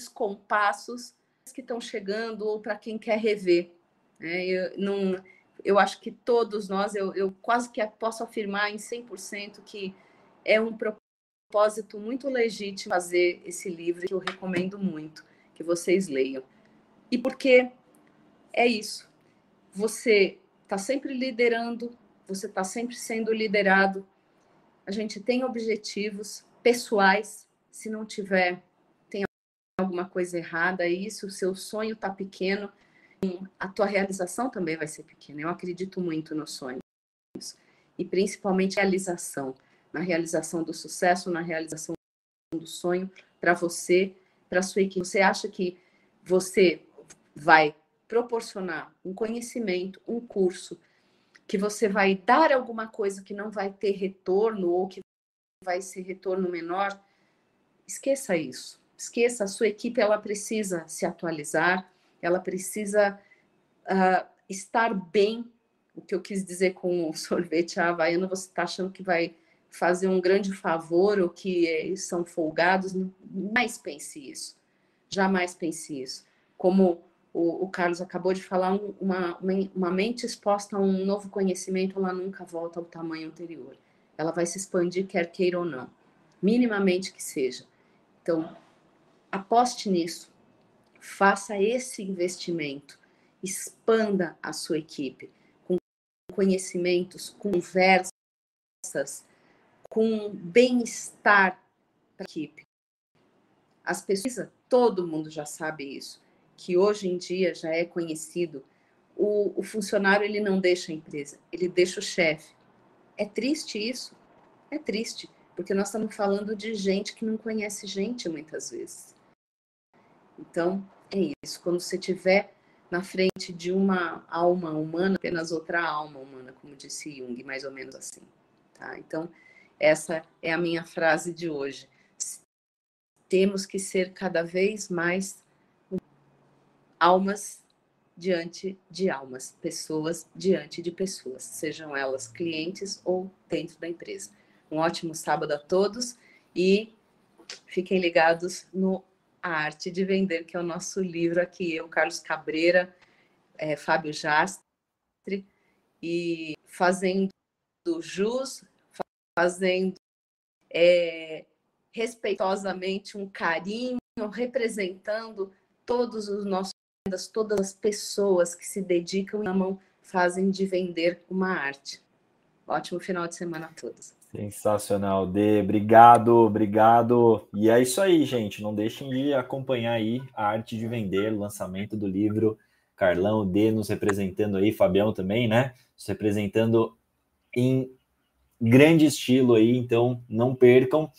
Speaker 4: descompassos que estão chegando ou para quem quer rever. Né? Eu, eu acho que todos nós, eu, eu quase que posso afirmar em 100% que é um propósito propósito muito legítimo fazer esse livro que eu recomendo muito que vocês leiam. E porque é isso. Você está sempre liderando, você está sempre sendo liderado. A gente tem objetivos pessoais. Se não tiver, tem alguma coisa errada. É isso, o seu sonho está pequeno, a tua realização também vai ser pequena. Eu acredito muito nos sonhos. E principalmente realização na realização do sucesso, na realização do sonho para você, para sua equipe. Você acha que você vai proporcionar um conhecimento, um curso, que você vai dar alguma coisa que não vai ter retorno ou que vai ser retorno menor? Esqueça isso. Esqueça, a sua equipe ela precisa se atualizar, ela precisa uh, estar bem. O que eu quis dizer com o sorvete havaiano, você está achando que vai fazer um grande favor ou que é, são folgados, jamais pense isso. Jamais pense isso. Como o, o Carlos acabou de falar, uma, uma mente exposta a um novo conhecimento, ela nunca volta ao tamanho anterior. Ela vai se expandir, quer queira ou não, minimamente que seja. Então, aposte nisso, faça esse investimento, expanda a sua equipe com conhecimentos, conversas, com bem-estar para a equipe. As pessoas, todo mundo já sabe isso, que hoje em dia já é conhecido. O, o funcionário ele não deixa a empresa, ele deixa o chefe. É triste isso, é triste, porque nós estamos falando de gente que não conhece gente muitas vezes. Então, é isso. Quando você tiver na frente de uma alma humana, apenas outra alma humana, como disse Jung, mais ou menos assim. Tá? Então, essa é a minha frase de hoje. Temos que ser cada vez mais almas diante de almas, pessoas diante de pessoas, sejam elas clientes ou dentro da empresa. Um ótimo sábado a todos e fiquem ligados no A Arte de Vender, que é o nosso livro aqui, eu, Carlos Cabreira, é, Fábio Jastre, e fazendo jus fazendo é, respeitosamente um carinho, representando todos os nossos todas as pessoas que se dedicam e amam, fazem de vender uma arte. Ótimo final de semana a todos.
Speaker 1: Sensacional, Dê. Obrigado, obrigado. E é isso aí, gente. Não deixem de acompanhar aí a arte de vender, o lançamento do livro. Carlão, Dê nos representando aí, Fabião também, né? Nos representando em grande estilo aí, então não percam.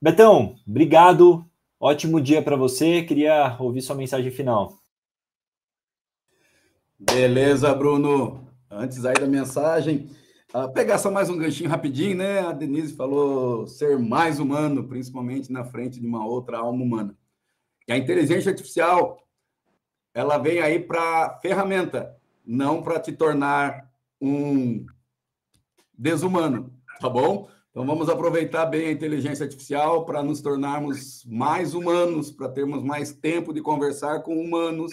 Speaker 1: Betão, obrigado. Ótimo dia para você. Queria ouvir sua mensagem final.
Speaker 2: Beleza, Bruno. Antes aí da mensagem, uh, pegar só mais um ganchinho rapidinho, né? A Denise falou ser mais humano, principalmente na frente de uma outra alma humana. E a inteligência artificial, ela vem aí para ferramenta, não para te tornar um desumano, tá bom? Então vamos aproveitar bem a inteligência artificial para nos tornarmos mais humanos, para termos mais tempo de conversar com humanos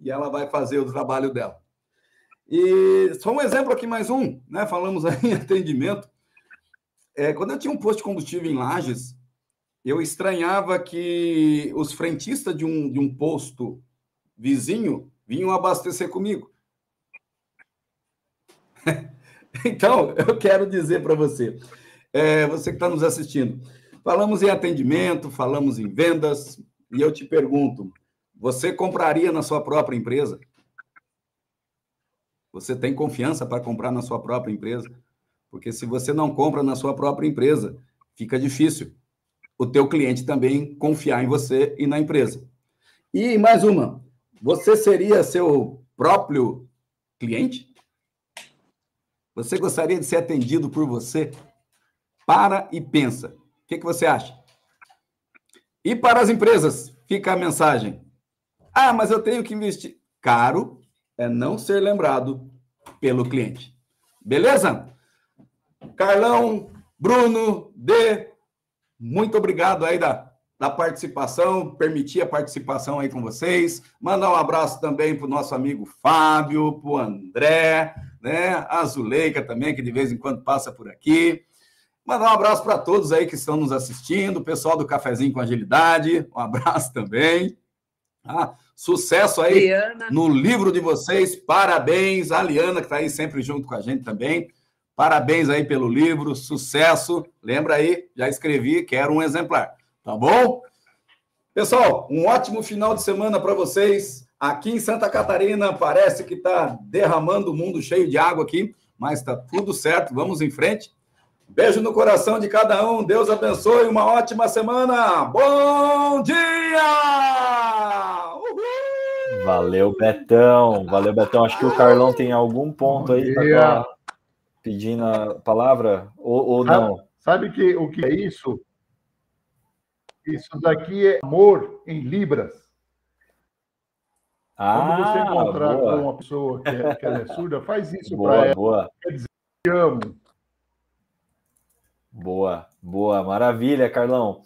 Speaker 2: e ela vai fazer o trabalho dela. E só um exemplo aqui, mais um, né? Falamos aí em atendimento. É, quando eu tinha um posto de combustível em Lages, eu estranhava que os frentistas de um, de um posto vizinho vinham abastecer comigo. Então, eu quero dizer para você, é, você que está nos assistindo, falamos em atendimento, falamos em vendas, e eu te pergunto: você compraria na sua própria empresa? Você tem confiança para comprar na sua própria empresa? Porque se você não compra na sua própria empresa, fica difícil o teu cliente também confiar em você e na empresa. E mais uma, você seria seu próprio cliente? Você gostaria de ser atendido por você? Para e pensa. O que, que você acha? E para as empresas, fica a mensagem. Ah, mas eu tenho que investir. Caro é não ser lembrado pelo cliente. Beleza? Carlão, Bruno, D, muito obrigado aí da, da participação, permitir a participação aí com vocês. Mandar um abraço também para o nosso amigo Fábio, para o André, né? A Zuleika também, que de vez em quando passa por aqui. Mandar um abraço para todos aí que estão nos assistindo, o pessoal do Cafezinho com Agilidade, um abraço também. Ah, sucesso aí Liana. no livro de vocês, parabéns. A Liana, que está aí sempre junto com a gente também. Parabéns aí pelo livro, sucesso. Lembra aí, já escrevi, quero um exemplar, tá bom? Pessoal, um ótimo final de semana para vocês. Aqui em Santa Catarina parece que está derramando o mundo cheio de água aqui, mas está tudo certo. Vamos em frente. Beijo no coração de cada um. Deus abençoe. Uma ótima semana. Bom dia!
Speaker 1: Uhul! Valeu, Betão. Valeu, Betão. Acho que o Carlão tem algum ponto aí para pedindo a palavra ou, ou não.
Speaker 3: Sabe que, o que é isso? Isso daqui é amor em libras. Ah, Quando você encontrar boa. com uma pessoa que, é, que é surda, faz isso para ela.
Speaker 1: Boa. Quer dizer, te amo. Boa, boa, maravilha, Carlão.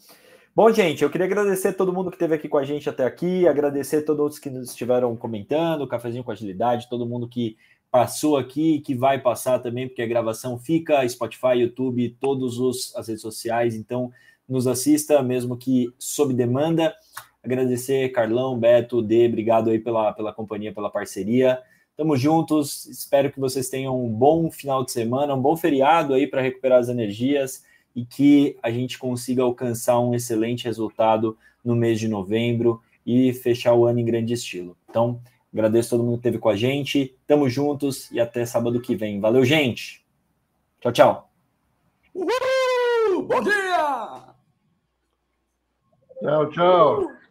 Speaker 1: Bom, gente, eu queria agradecer todo mundo que esteve aqui com a gente até aqui, agradecer todos que nos estiveram comentando, cafezinho com agilidade, todo mundo que passou aqui, que vai passar também, porque a gravação fica Spotify, YouTube, todas as redes sociais, então nos assista, mesmo que sob demanda. Agradecer Carlão, Beto, D, obrigado aí pela, pela companhia, pela parceria. Tamo juntos, espero que vocês tenham um bom final de semana, um bom feriado aí para recuperar as energias e que a gente consiga alcançar um excelente resultado no mês de novembro e fechar o ano em grande estilo. Então, agradeço todo mundo que esteve com a gente. Tamo juntos e até sábado que vem. Valeu, gente. Tchau, tchau.
Speaker 2: Uhul! Bom dia!
Speaker 3: Tchau, tchau.